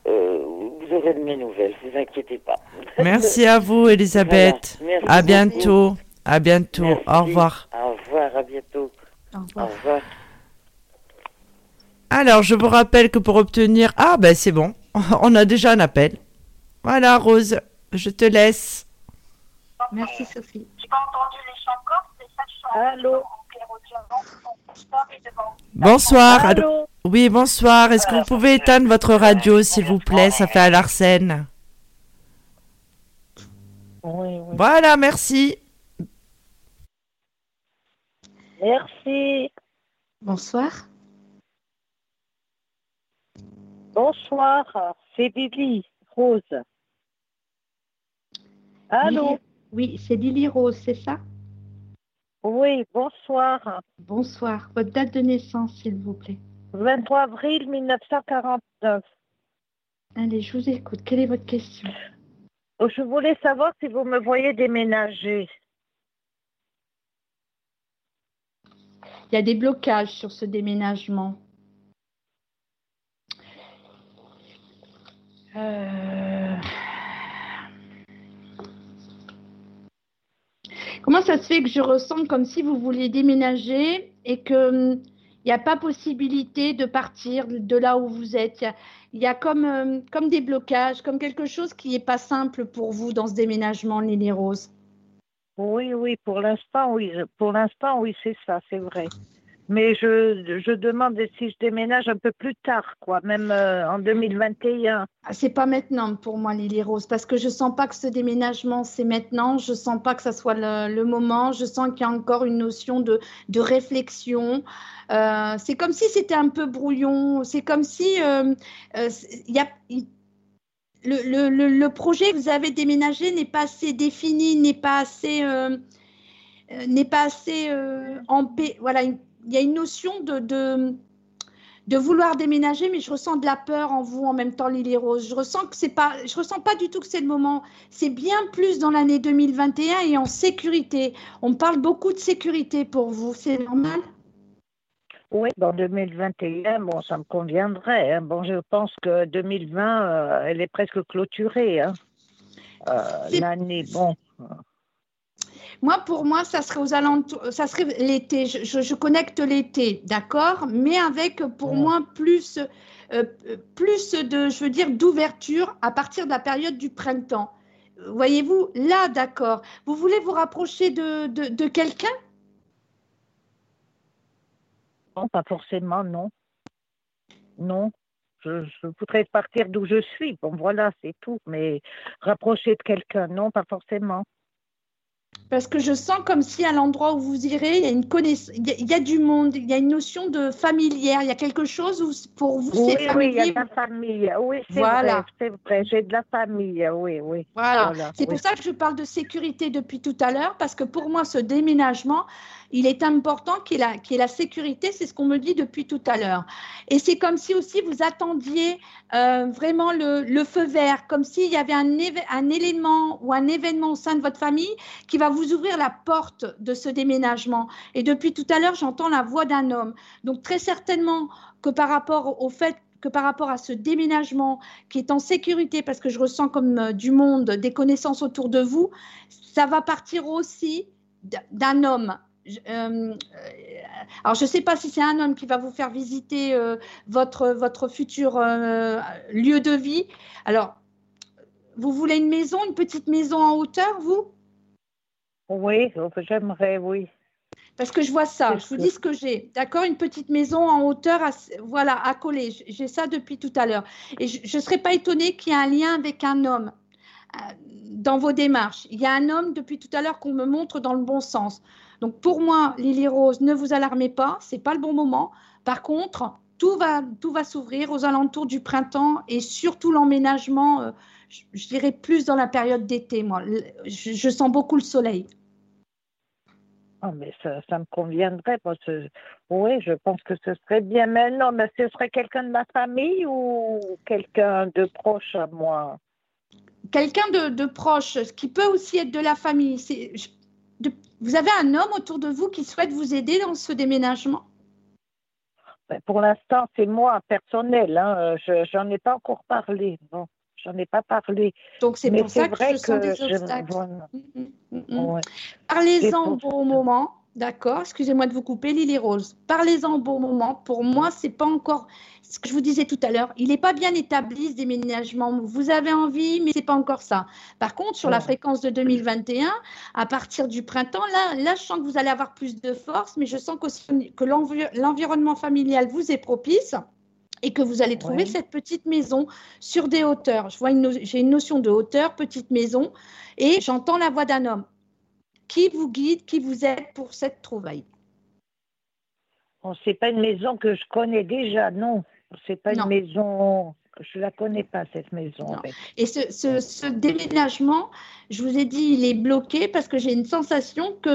euh, vous aurez de mes nouvelles, ne vous inquiétez pas. Merci à vous, Elisabeth. à bientôt. À bientôt. Au revoir. Au revoir, à bientôt. Au revoir. Alors, je vous rappelle que pour obtenir... Ah, ben c'est bon. On a déjà un appel. Voilà, Rose, je te laisse. Merci, Sophie. J'ai pas entendu les chants corses, ça Allô Bonsoir. Allô oui, bonsoir. Est-ce que vous pouvez éteindre votre radio, s'il vous plaît? Ça fait à l'arsène. Oui, oui. Voilà, merci. Merci. Bonsoir. Bonsoir, c'est Lily Rose. Allô Oui, c'est Lily Rose, c'est ça? Oui, bonsoir. Bonsoir. Votre date de naissance, s'il vous plaît 23 avril 1949. Allez, je vous écoute. Quelle est votre question? Oh, Je voulais savoir si vous me voyez déménager. Il y a des blocages sur ce déménagement. Euh, comment ça se fait que je ressens comme si vous vouliez déménager et que hum, il n'y a pas possibilité de partir de là où vous êtes? Il y a, comme, euh, comme des blocages, comme quelque chose qui n'est pas simple pour vous dans ce déménagement, Lily Rose? Oui, oui, pour l'instant, oui. Pour l'instant, oui, c'est ça, c'est vrai. Mais je, je demande si je déménage un peu plus tard, quoi, même euh, en 2021. Ah, c'est pas maintenant pour moi, Lily Rose, parce que je sens pas que ce déménagement, c'est maintenant. Je sens pas que ça soit le, moment. Je sens qu'il y a encore une notion de, de réflexion. Euh, c'est comme si c'était un peu brouillon. C'est comme si euh, il y a. le, le, le, projet que vous avez déménagé n'est pas assez défini, n'est pas assez, n'est pas assez en paix. Voilà, il y a une notion de, de, vouloir déménager, mais je ressens de la peur en vous en même temps, Lily Rose. Je ressens que c'est pas, je ressens pas du tout que c'est le moment. C'est bien plus dans l'année 2021 et en sécurité. On parle beaucoup de sécurité pour vous. C'est normal? Oui, en 2021, bon, ça me conviendrait. Hein. Bon, je pense que 2020, euh, elle est presque clôturée. Hein. Euh, l'année, bon. Moi, pour moi, ça serait aux alentours, ça serait l'été. Je, connecte l'été, d'accord, mais avec pour moi plus, euh, plus de, je veux dire, d'ouverture à partir de la période du printemps. Voyez-vous, là, d'accord. Vous voulez vous rapprocher de, de, quelqu'un? Non, pas forcément, non. Non. Je, je voudrais partir d'où je suis. Bon, voilà, c'est tout. Mais rapprocher de quelqu'un, non, pas forcément. Parce que je sens comme si à l'endroit où vous irez, il y a une connaissance, il y, a du monde, il y a une notion de familière, il y a quelque chose où pour vous oui, c'est Oui, il y a de la famille. Oui, c'est Voilà. vrai, c'est vrai. J'ai de la famille. Oui, oui. Voilà. c'est oui. pour ça que je parle de sécurité depuis tout à l'heure, parce que pour moi, ce déménagement, il est important qu'il y ait la, sécurité, c'est ce qu'on me dit depuis tout à l'heure. Et c'est comme si aussi vous attendiez euh, vraiment le, feu vert, comme s'il y avait un, un élément ou un événement au sein de votre famille qui va vous ouvrir la porte de ce déménagement. Et depuis tout à l'heure, j'entends la voix d'un homme. Donc très certainement que par rapport au fait que par rapport à ce déménagement qui est en sécurité, parce que je ressens comme euh, du monde, des connaissances autour de vous, ça va partir aussi d'un homme. Je- euh, euh, alors, je ne sais pas si c'est un homme qui va vous faire visiter euh, votre, votre futur euh, lieu de vie. Alors, vous voulez une maison, une petite maison en hauteur, vous? Oui, j'aimerais, oui. Parce que je vois ça, je vous dis ce que j'ai. D'accord Une petite maison en hauteur, à, voilà, à coller. J'ai ça depuis tout à l'heure. Et je ne serais pas étonnée qu'il y ait un lien avec un homme dans vos démarches. Il y a un homme depuis tout à l'heure qu'on me montre dans le bon sens. Donc pour moi, Lily Rose, ne vous alarmez pas, c'est pas le bon moment. Par contre, tout va, tout va s'ouvrir aux alentours du printemps et surtout l'emménagement, euh, je, dirais plus dans la période d'été, moi. Je, sens beaucoup le soleil. Ah, mais ça, me conviendrait. Oui, je pense que ce serait bien. Mais non, mais ce serait quelqu'un de ma famille ou quelqu'un de proche à moi? Quelqu'un de, de proche, ce qui peut aussi être de la famille. Je- de- vous avez un homme autour de vous qui souhaite vous aider dans ce déménagement? Ben, Pour l'instant, c'est moi, personnel. Hein. Je j'en ai pas encore parlé. Non, j'en ai pas parlé. Donc c'est Mais pour ça que vrai je sens des je- obstacles. voilà. Mm, mm, mm. Ouais. Parlez-en au bon moment, d'accord Excusez-moi de vous couper, Lily Rose. Parlez-en au bon moment. Pour moi, c'est pas encore ce que je vous disais tout à l'heure. Il n'est pas bien établi ce déménagement. Vous avez envie, mais c'est pas encore ça. Par contre, sur la fréquence de 2021, à partir du printemps, là, là, je sens que vous allez avoir plus de force, mais je sens que l'envi- l'environnement familial vous est propice et que vous allez trouver Ouais. cette petite maison sur des hauteurs. Je vois j'ai une notion de hauteur, petite maison, et j'entends la voix d'un homme qui vous guide, qui vous aide pour cette trouvaille? Bon, c'est pas une maison que je connais déjà, non. C'est pas Non. une maison. Je la connais pas cette maison. Non. en fait. Et ce, ce- ce déménagement, je vous ai dit, il est bloqué parce que j'ai une sensation que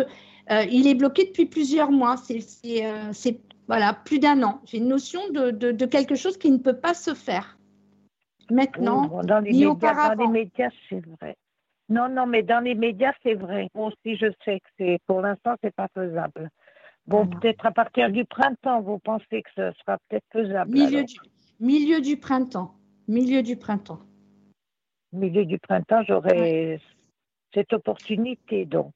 euh, il est bloqué depuis plusieurs mois. C'est c'est, euh, c'est, voilà plus d'un an. J'ai une notion de, de- de quelque chose qui ne peut pas se faire maintenant. Oui, bon, dans les ni médias, dans auparavant. les médias, c'est vrai. Non, non, mais dans les médias, c'est vrai. Moi aussi, je sais que c'est, pour l'instant, c'est pas faisable. Bon, Ah. peut-être à partir du printemps, vous pensez que ce sera peut-être faisable. Milieu du, milieu du printemps. Milieu du printemps. Milieu du printemps, j'aurai cette opportunité, donc.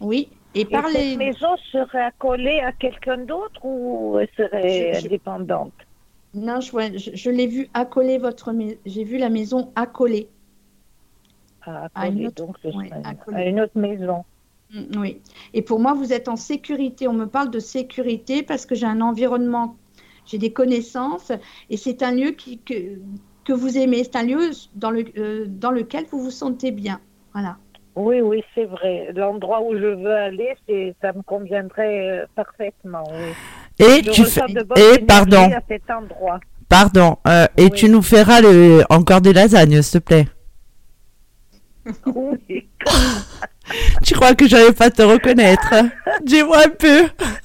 Oui. Et Et par cette les- maison serait accolée à quelqu'un d'autre ou elle serait Je- indépendante? Non, je, je l'ai vu accoler votre maison. J'ai vu la maison accolée. À À une autre- donc ce ouais, serait accolée. à une autre maison. Mm, Oui. Et pour moi, vous êtes en sécurité. On me parle de sécurité parce que j'ai un environnement, j'ai des connaissances et c'est un lieu qui, que, que vous aimez. C'est un lieu dans, le, euh, dans lequel vous vous sentez bien. Voilà. Oui, oui, c'est vrai. L'endroit où je veux aller, c'est, ça me conviendrait euh, parfaitement. Oui. Et Je tu fais, et pardon, à cet endroit. pardon, euh, et Oui. tu nous feras le, encore des lasagnes, s'il te plaît. Oui. Tu crois que j'allais pas te reconnaître hein? Dis-moi un peu.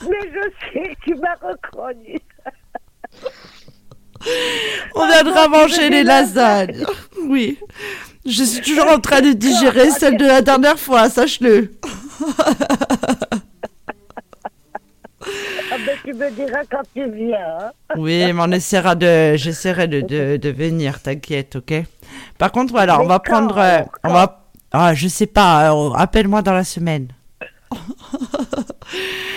Mais je sais, tu m'as reconnu. On viendra manger les lasagnes. Oui. Je suis toujours en train de digérer celle de la dernière fois, sache-le. Ah ben, tu me diras quand tu viens. hein. Oui, mais on essaiera de, j'essaierai de, de, de venir, t'inquiète, ok? Par contre, voilà, on va prendre, euh, on va, ah, je sais pas, euh, appelle-moi dans la semaine.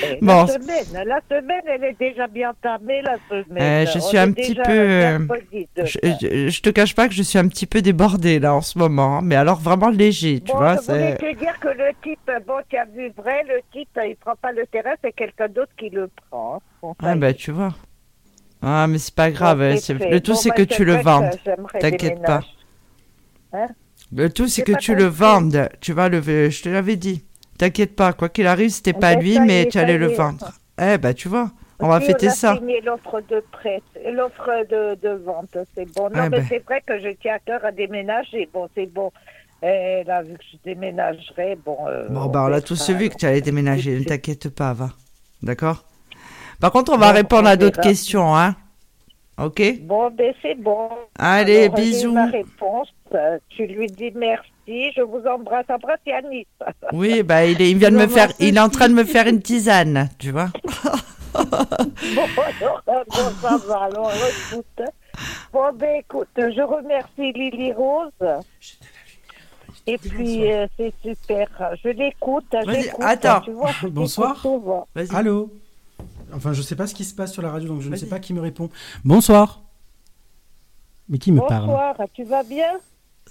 Eh, Bon. La semaine, la semaine, elle est déjà bien entamée, la semaine. Euh, je suis un petit peu, euh, Je, je, je te cache pas que je suis un petit peu débordée là en ce moment, hein, mais alors vraiment léger, tu Bon, vois, je voulais te dire que le type, bon, tu as vu vrai, le type, il prend pas le terrain, c'est quelqu'un d'autre qui le prend. Bon, ça Ah bah tu vois. Ah mais c'est pas grave, Bon, fait. le tout Bon, c'est que tu le vendes. T'inquiète pas. Le tout c'est que tu le vendes, tu vas le, je te l'avais dit. T'inquiète pas, quoi qu'il arrive, c'était Eh pas lui, mais tu allais le vendre. Eh ben, tu vois, on va fêter a ça. signé l'offre de prêt, l'offre de, de vente, c'est bon. Non, Ah mais ben. c'est vrai que je tiens à cœur à déménager. Bon, c'est bon. Et là, vu que je déménagerai, bon. euh, Bon, bah, on l'a verra. tous vu que tu allais déménager, ne t'inquiète pas, va. D'accord? Par contre, on va Bon, répondre on à d'autres questions, hein Ok? Bon, ben c'est bon. Allez, Alors, bisous. ma réponse. Tu lui dis merci. Je vous embrasse. Embrasse Yannis. Oui, bah, il, est, il vient de me faire, il est en train de me faire une tisane, tu vois bon, alors, bon, ça va. Alors, écoute. Bon, ben écoute, je remercie Lily Rose. Et puis, euh, c'est super. Je l'écoute. Attends. tu vois, je Bonsoir. Allô Enfin, je sais pas ce qui se passe sur la radio, donc je ne sais pas qui me répond. Bonsoir. Mais qui me parle? Bonsoir, tu vas bien?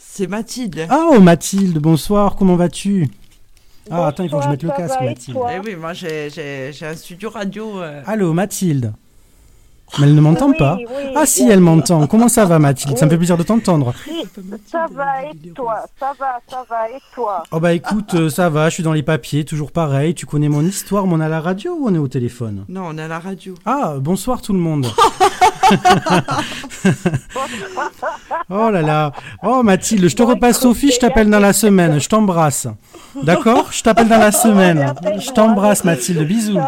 C'est Mathilde. Ah, oh Mathilde, bonsoir, comment vas-tu? Ah, attends, il faut que je mette le casque, Mathilde. Eh oui, moi, j'ai- j'ai j'ai un studio radio. euh. Allô, Mathilde Mais elle ne m'entend Oui, pas. oui, ah si, bien elle m'entend. Comment ça va, Mathilde? Ça me fait plaisir de t'entendre. Oui, Ça va, et toi? Ça va, ça va, et toi? Oh bah écoute, euh, ça va, je suis dans les papiers, toujours pareil. Tu connais mon histoire, mais on est à la radio ou on est au téléphone? Non, on est à la radio. Ah, bonsoir tout le monde. oh là là. Oh Mathilde, je te repasse Sophie, je t'appelle dans la semaine. Je t'embrasse. D'accord? Je t'appelle dans la semaine. Je t'embrasse Mathilde, bisous.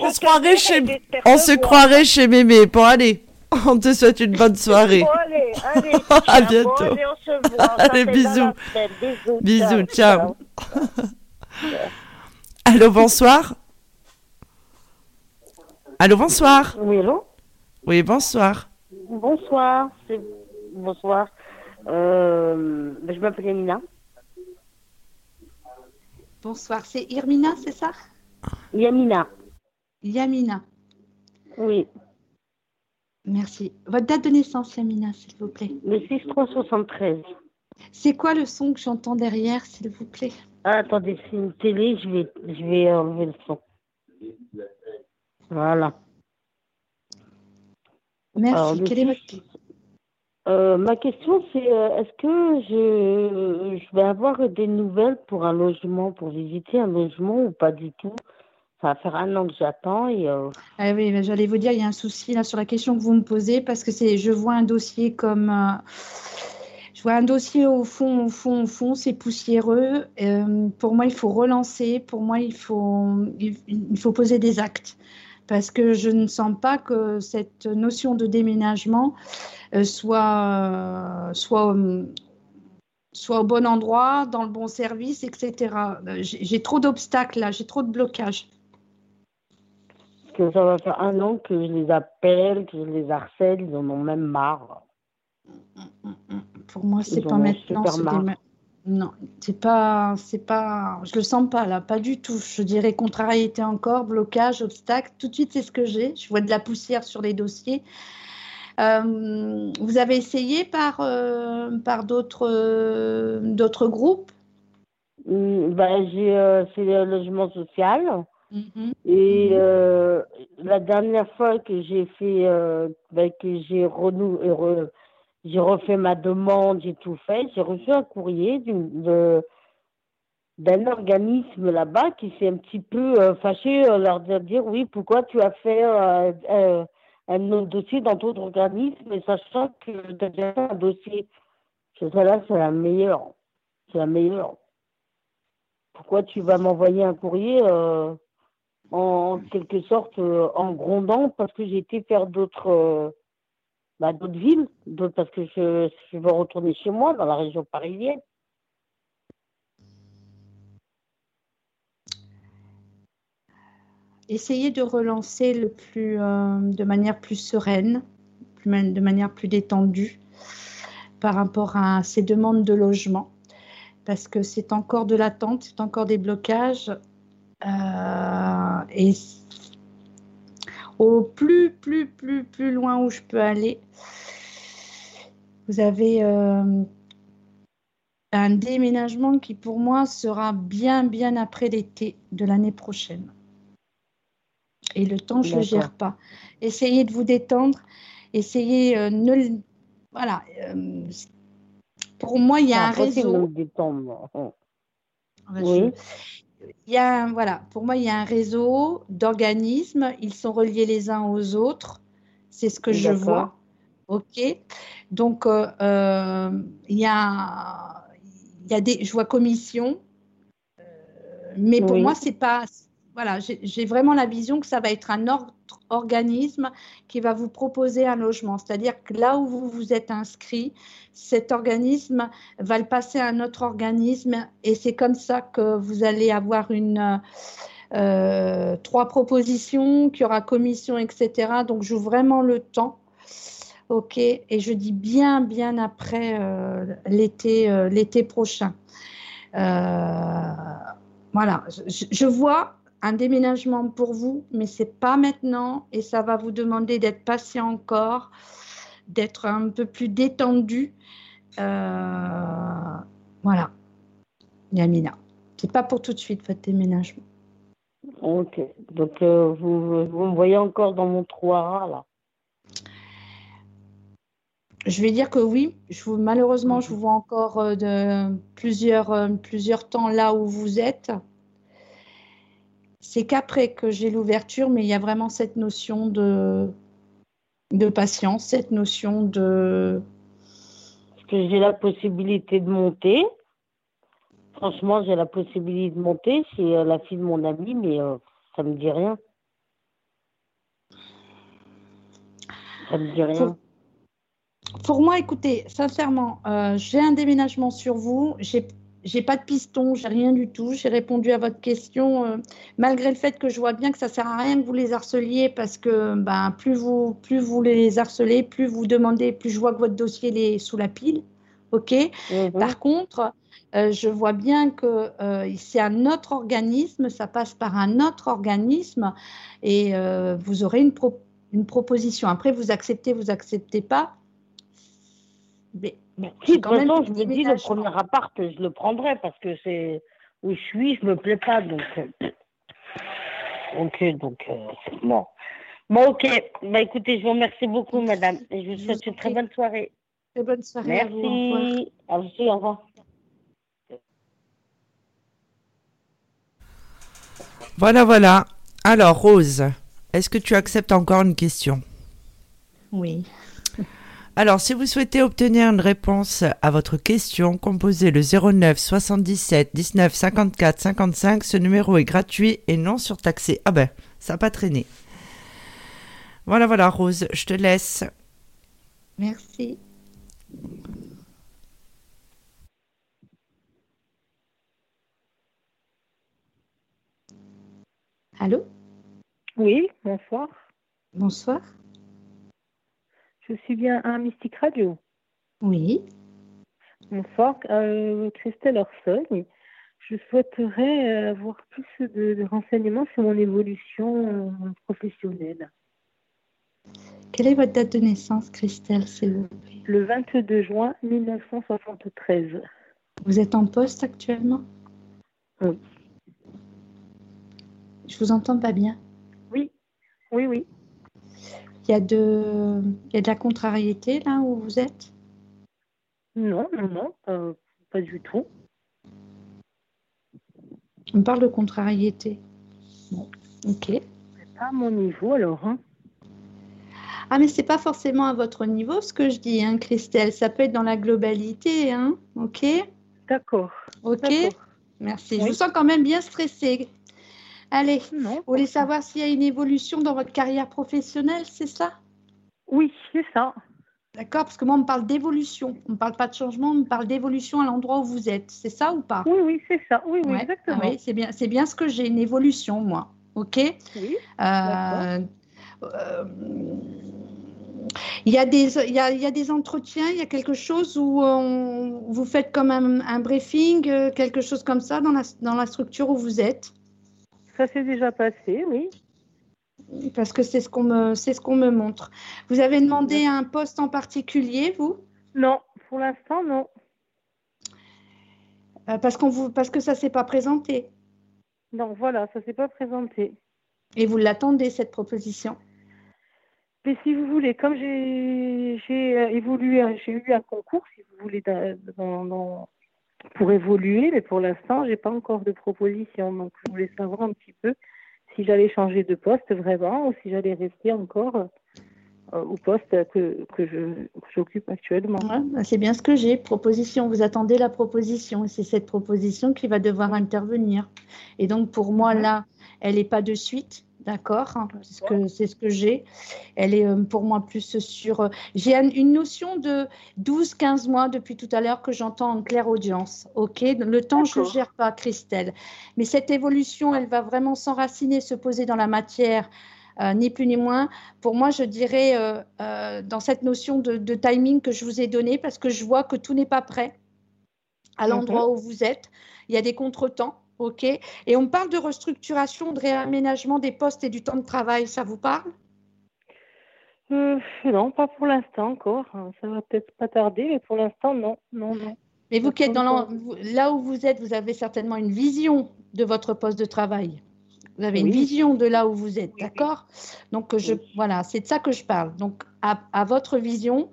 On se croirait chez, on se croirait chez Mémé. Bon, allez, on te souhaite une bonne soirée. Bon, allez, allez. À bientôt. Bon, allez, on se voit. On Allez, s'appelle dans bisous. Bisous. Bisous, ciao. Allô, bonsoir. Allô, bonsoir. Oui, allô? Oui, bonsoir. Bonsoir. Bonsoir. Euh, ben, je m'appelle Yanina. Bonsoir, c'est Irmina, c'est ça? Yamina. Yamina. Oui. Merci. Votre date de naissance, Yamina, s'il vous plaît. Le 6373. C'est quoi le son que j'entends derrière, s'il vous plaît? Ah, attendez, c'est une télé, je vais, je vais enlever le son. Voilà. Merci. Quelle est votre... Euh, ma question, c'est euh, est-ce que je, je vais avoir des nouvelles pour un logement, pour visiter un logement ou pas du tout? Ça va faire un an que j'attends et euh, Ah oui, mais j'allais vous dire, il y a un souci là sur la question que vous me posez parce que c'est, je vois un dossier comme, euh, je vois un dossier au fond, au fond, au fond, c'est poussiéreux. Euh, pour moi, il faut relancer. Pour moi, il faut, il, il faut poser des actes parce que je ne sens pas que cette notion de déménagement euh, soit, euh, soit, euh, soit au bon endroit, dans le bon service, etc. J'ai trop d'obstacles là, j'ai trop de blocages. que ça va faire un an que je les appelle, que je les harcèle, ils en ont même marre. Pour moi, c'est pas maintenant. déma- Non, c'est pas, c'est pas, je le sens pas là, pas du tout. Je dirais contrariété encore, blocage, obstacle. Tout de suite, c'est ce que j'ai. Je vois de la poussière sur les dossiers. Euh, vous avez essayé par, euh, par d'autres, euh, d'autres groupes? Hum, bah, j'ai, c'est le logement social. Mhm. Et euh, la dernière fois que j'ai fait, bah, que j'ai renou, euh, re- j'ai refait ma demande, j'ai tout fait, j'ai reçu un courrier d'un organisme là-bas qui s'est un petit peu euh, fâché, euh, leur dire, oui, pourquoi tu as fait euh, euh, un dossier dans d'autres organismes, sachant que tu as déjà fait un dossier. Je dis, là, c'est la meilleure. C'est la meilleure. Pourquoi tu vas m'envoyer un courrier euh, en quelque sorte en grondant parce que j'ai été faire d'autres bah, d'autres villes, parce que je, je veux retourner chez moi dans la région parisienne. Essayez de relancer le plus, euh, de manière plus sereine, de manière plus détendue par rapport à ces demandes de logement, parce que c'est encore de l'attente, c'est encore des blocages. euh, et au plus, plus, plus, plus loin où je peux aller, vous avez euh, un déménagement qui pour moi sera bien, bien après l'été de l'année prochaine. Et le temps, je ne le gère pas. Essayez de vous détendre. Essayez, euh, ne voilà. euh, pour moi, il y a un réseau. détendre. Oui. Il y a, voilà, pour moi, il y a un réseau d'organismes. Ils sont reliés les uns aux autres. C'est ce que je vois. OK. Donc, euh, euh, il y a, il y a des, je vois commission, euh, mais pour moi, c'est pas, voilà, j'ai vraiment la vision que ça va être un autre organisme qui va vous proposer un logement. C'est-à-dire que là où vous vous êtes inscrit, cet organisme va le passer à un autre organisme et c'est comme ça que vous allez avoir une euh, trois propositions, qu'il y aura commission, etc. Donc, joue vraiment le temps. OK. Et je dis bien, bien après euh, euh, l'été prochain. voilà. je vois un déménagement pour vous, mais c'est pas maintenant et ça va vous demander d'être patient encore, d'être un peu plus détendu. Euh, voilà, Yamina. C'est pas pour tout de suite votre déménagement. Ok, donc euh, vous, me voyez encore dans mon trou là je vais dire que oui. Je vous, malheureusement, je vous vois encore euh, de plusieurs, plusieurs temps là où vous êtes. C'est qu'après que j'ai l'ouverture, mais il y a vraiment cette notion de, de patience, cette notion de... Parce que j'ai la possibilité de monter. Franchement, j'ai la possibilité de monter. C'est euh, la fille de mon ami, mais euh, ça me dit rien. Ça me dit rien. Pour, moi, écoutez, sincèrement, euh, j'ai un déménagement sur vous. J'ai j'ai pas de piston, j'ai rien du tout. J'ai répondu à votre question, euh, malgré le fait que je vois bien que ça sert à rien que vous les harceliez parce que ben, plus, vous, plus vous les harcelez, plus vous demandez, plus je vois que votre dossier est sous la pile. OK? Mhm. Par contre, euh, je vois bien que euh, c'est un autre organisme, ça passe par un autre organisme et vous aurez une, une proposition. Après, vous acceptez, vous acceptez pas. Mais si, quand même, je me dis, le premier appart, je le prendrai parce que c'est où je suis, je me plais pas. Donc, euh, ok, donc, euh, bon. Bon, ok. Bah, écoutez, je vous remercie beaucoup, madame. Et je vous souhaite une très bonne soirée. Très bonne soirée. Merci. À vous. Au revoir. Voilà, voilà. Alors, Rose, est-ce que tu acceptes encore une question? Oui. Alors, si vous souhaitez obtenir une réponse à votre question, composez le 09 77 19 54 55. Ce numéro est gratuit et non surtaxé. Ah ben, ça n'a pas traîné. Voilà, voilà, Rose, je te laisse. Merci. Allô? Oui, bonsoir. Bonsoir. Je suis bien à Mystique Radio. Oui. Bonsoir, euh, Christelle Orson. Je souhaiterais euh, avoir plus de, renseignements sur mon évolution euh, professionnelle. Quelle est votre date de naissance, Christelle, Le 22 juin 1973. Vous êtes en poste actuellement? Oui. Je vous entends pas bien. Oui, oui, oui. Il y, a de, il y a de la contrariété là où vous êtes? Non, non, non, euh, pas du tout. On parle de contrariété. Bon, ok. Pas à mon niveau alors. Hein. Ah, mais c'est pas forcément à votre niveau ce que je dis, hein, Christelle. Ça peut être dans la globalité, hein. Ok? D'accord. Ok Merci. Je vous sens quand même bien stressée. Allez, vous voulez savoir s'il y a une évolution dans votre carrière professionnelle, c'est ça? Oui, c'est ça. D'accord, parce que moi, on me parle d'évolution. On ne parle pas de changement, on me parle d'évolution à l'endroit où vous êtes. C'est ça ou pas? Oui, oui, c'est ça. Oui, oui, exactement. Ah oui, c'est bien, c'est bien ce que j'ai, une évolution, moi. OK? Oui. Euh, euh, il y, a des, il, y a, il y a des entretiens, il y a quelque chose où vous faites comme un, un, briefing, euh, quelque chose comme ça dans la, dans la structure où vous êtes? Ça s'est déjà passé, oui. Parce que c'est ce qu'on me, c'est ce qu'on me montre. Vous avez demandé un poste en particulier, vous? Non, pour l'instant, non. Euh, parce, qu'on vous, parce que ça ne s'est pas présenté. Non, voilà, ça ne s'est pas présenté. Et vous l'attendez, cette proposition? Mais si vous voulez, comme j'ai, j'ai euh, évolué, j'ai eu un concours, si vous voulez, dans, pour évoluer, mais pour l'instant, j'ai pas encore de proposition. Donc, je voulais savoir un petit peu si j'allais changer de poste vraiment ou si j'allais rester encore euh, au poste que, que j'occupe actuellement. Bah, c'est bien ce que j'ai. Proposition. Vous attendez la proposition. C'est cette proposition qui va devoir intervenir. Et donc, pour moi, là, elle n'est pas de suite. D'accord, hein, c'est ce que j'ai. Elle est euh, pour moi plus sur. Euh, j'ai une notion de 12-15 mois depuis tout à l'heure que j'entends en claire audience. OK? Le temps, je ne gère pas, Christelle. Mais cette évolution, elle va vraiment s'enraciner, se poser dans la matière. Euh, ni plus ni moins. Pour moi, je dirais dans cette notion de, timing que je vous ai donnée, parce que je vois que tout n'est pas prêt à l'endroit où vous êtes. Il y a des contretemps. OK Et on parle de restructuration, de réaménagement des postes et du temps de travail. Ça vous parle? Euh, Non, pas pour l'instant encore. Ça va peut-être pas tarder, mais pour l'instant, non. non, non. Mais vous qui êtes dans là où vous êtes, vous avez certainement une vision de votre poste de travail. Vous avez une vision de là où vous êtes, d'accord? Donc, je, voilà, c'est de ça que je parle. Donc, à, à votre vision,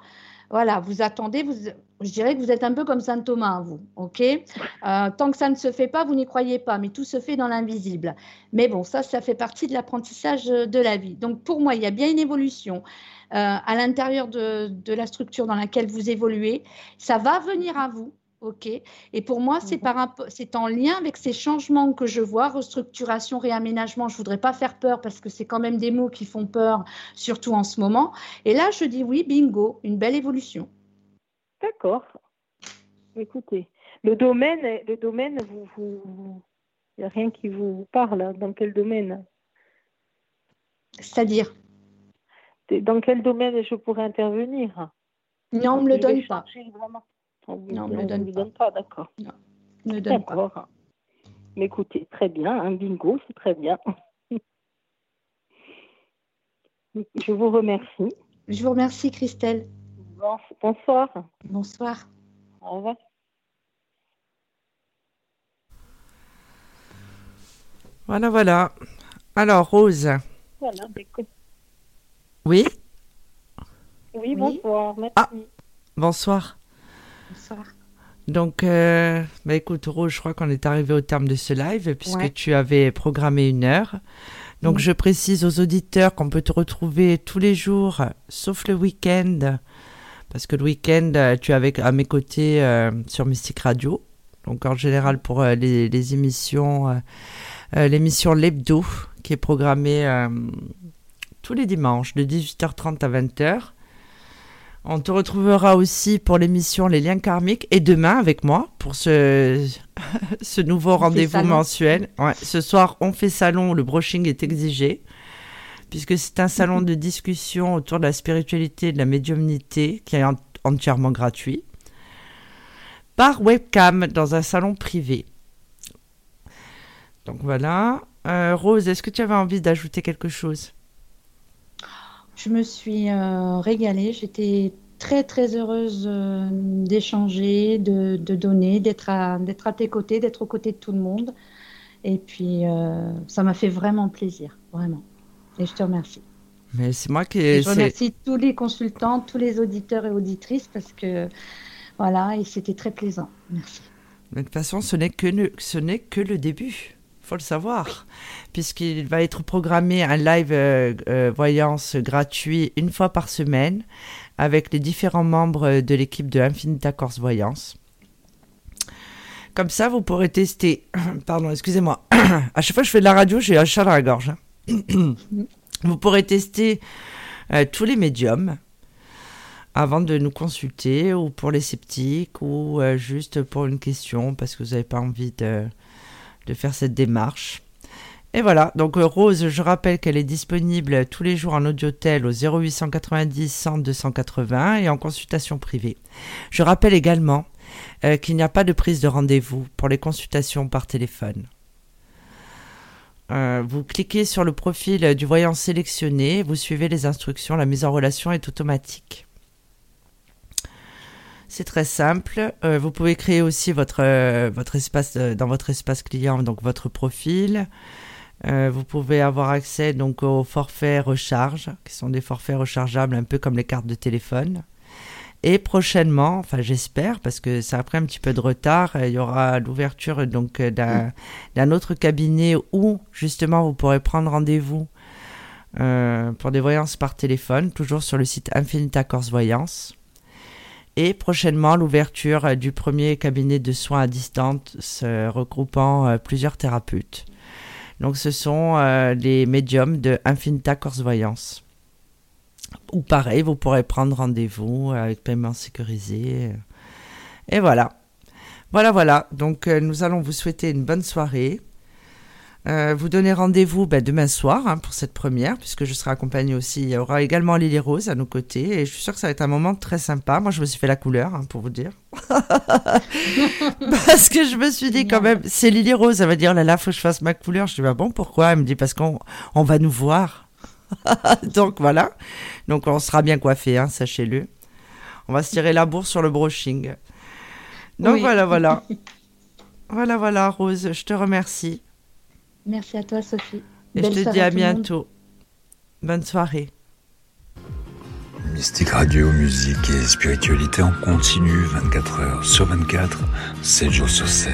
voilà, vous attendez, vous, je dirais que vous êtes un peu comme Saint Thomas, vous, ok? Euh, Tant que ça ne se fait pas, vous n'y croyez pas, mais tout se fait dans l'invisible. Mais bon, ça, ça fait partie de l'apprentissage de la vie. Donc pour moi, il y a bien une évolution euh, à l'intérieur de, la structure dans laquelle vous évoluez. Ça va venir à vous, ok? Et pour moi, c'est mhm. c'est en lien avec ces changements que je vois, restructuration, réaménagement. Je voudrais pas faire peur parce que c'est quand même des mots qui font peur, surtout en ce moment. Et là, je dis oui, bingo, une belle évolution. D'accord. Écoutez, le domaine, le domaine, vous, il n'y a rien qui vous parle. Dans quel domaine? C'est-à-dire? Dans quel domaine je pourrais intervenir? Non, on ne me le donne pas. non, on ne me le donne, pas. d'accord. Ne me donne pas. Mais écoutez, très bien, un bingo, c'est très bien. je vous remercie. Je vous remercie, Christelle. Bonsoir. Bonsoir. Au revoir. Voilà, voilà. Alors, Rose. Voilà, Oui Oui, bonsoir. Merci. Ah, bonsoir. Bonsoir. Donc, euh, bah, écoute, Rose, je crois qu'on est arrivé au terme de ce live puisque tu avais programmé une heure. Donc, je précise aux auditeurs qu'on peut te retrouver tous les jours, sauf le week-end, parce que le week-end, euh, tu es avec, à mes côtés euh, sur Mystique Radio. Donc en général pour euh, les, émissions, l'émission L'Hebdo, qui est programmée tous les dimanches de 18h30 à 20h. On te retrouvera aussi pour l'émission Les liens karmiques et demain avec moi pour ce, ce nouveau rendez-vous mensuel. ce soir, on fait salon, le brushing est exigé puisque c'est un salon de discussion autour de la spiritualité et de la médiumnité qui est entièrement gratuit, par webcam dans un salon privé. Donc voilà. Euh, Rose, est-ce que tu avais envie d'ajouter quelque chose? Je me suis euh, régalée. J'étais très très heureuse euh, d'échanger, de, donner, d'être à, à tes côtés, d'être aux côtés de tout le monde. Et puis, ça m'a fait vraiment plaisir, vraiment. Et je te remercie. Mais c'est moi qui. je remercie tous les consultants, tous les auditeurs et auditrices parce que voilà, et c'était très plaisant. Merci. de toute façon, ce n'est que, le, ce n'est que le début. faut le savoir. Puisqu'il va être programmé un live euh, euh, voyance gratuit une fois par semaine avec les différents membres de l'équipe de Infinita Corse Voyance. Comme ça, vous pourrez tester. Pardon, excusez-moi. à chaque fois que je fais de la radio, j'ai un chat dans la gorge. Hein. Vous pourrez tester euh, tous les médiums avant de nous consulter ou pour les sceptiques ou euh, juste pour une question parce que vous n'avez pas envie de, faire cette démarche. Et voilà, donc euh, Rose, je rappelle qu'elle est disponible tous les jours en audiotel au 0890 100 280 et en consultation privée. Je rappelle également qu'il n'y a pas de prise de rendez-vous pour les consultations par téléphone. Euh, vous cliquez sur le profil du voyant sélectionné, vous suivez les instructions, la mise en relation est automatique. C'est très simple. Euh, vous pouvez créer aussi votre, euh, votre espace dans votre espace client, donc votre profil. vous pouvez avoir accès donc aux forfaits recharge, qui sont des forfaits rechargeables un peu comme les cartes de téléphone. Et prochainement, enfin j'espère, parce que ça a pris un petit peu de retard, il y aura l'ouverture donc d'un d'un autre cabinet où justement vous pourrez prendre rendez-vous euh, pour des voyances par téléphone, toujours sur le site Infinita Corse Voyance. Et prochainement, l'ouverture du premier cabinet de soins à distance regroupant euh, plusieurs thérapeutes. Donc, ce sont euh, les médiums de Infinita Corse Voyance. Ou pareil, vous pourrez prendre rendez-vous avec paiement sécurisé. Et voilà. Voilà, voilà. Donc, nous allons vous souhaiter une bonne soirée. Euh, vous donnez rendez-vous ben, demain soir hein, pour cette première, puisque je serai accompagnée aussi. Il y aura également Lily Rose à nos côtés, et je suis sûre que ça va être un moment très sympa. Moi, je me suis fait la couleur, hein, pour vous dire. parce que je me suis dit quand même, c'est Lily Rose, elle va dire, là là, faut que je fasse ma couleur. Je dis, bah bon, pourquoi? Elle me dit, parce qu'on on va nous voir. Donc voilà. Donc on sera bien coiffé, hein, sachez-le. On va se tirer la bourse sur le brushing. Donc voilà, voilà. voilà, voilà, Rose, je te remercie. Merci à toi, Sophie. Et je te dis à, bientôt. Bonne soirée. Mystique Radio, musique et spiritualité en continu 24 heures sur 24, 7 jours sur 7.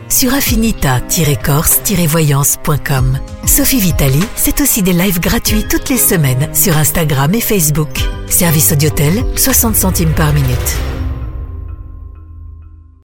sur affinita-corse-voyance.com. Sophie Vitali, c'est aussi des lives gratuits toutes les semaines sur Instagram et Facebook. Service Audiotel, 60 centimes par minute.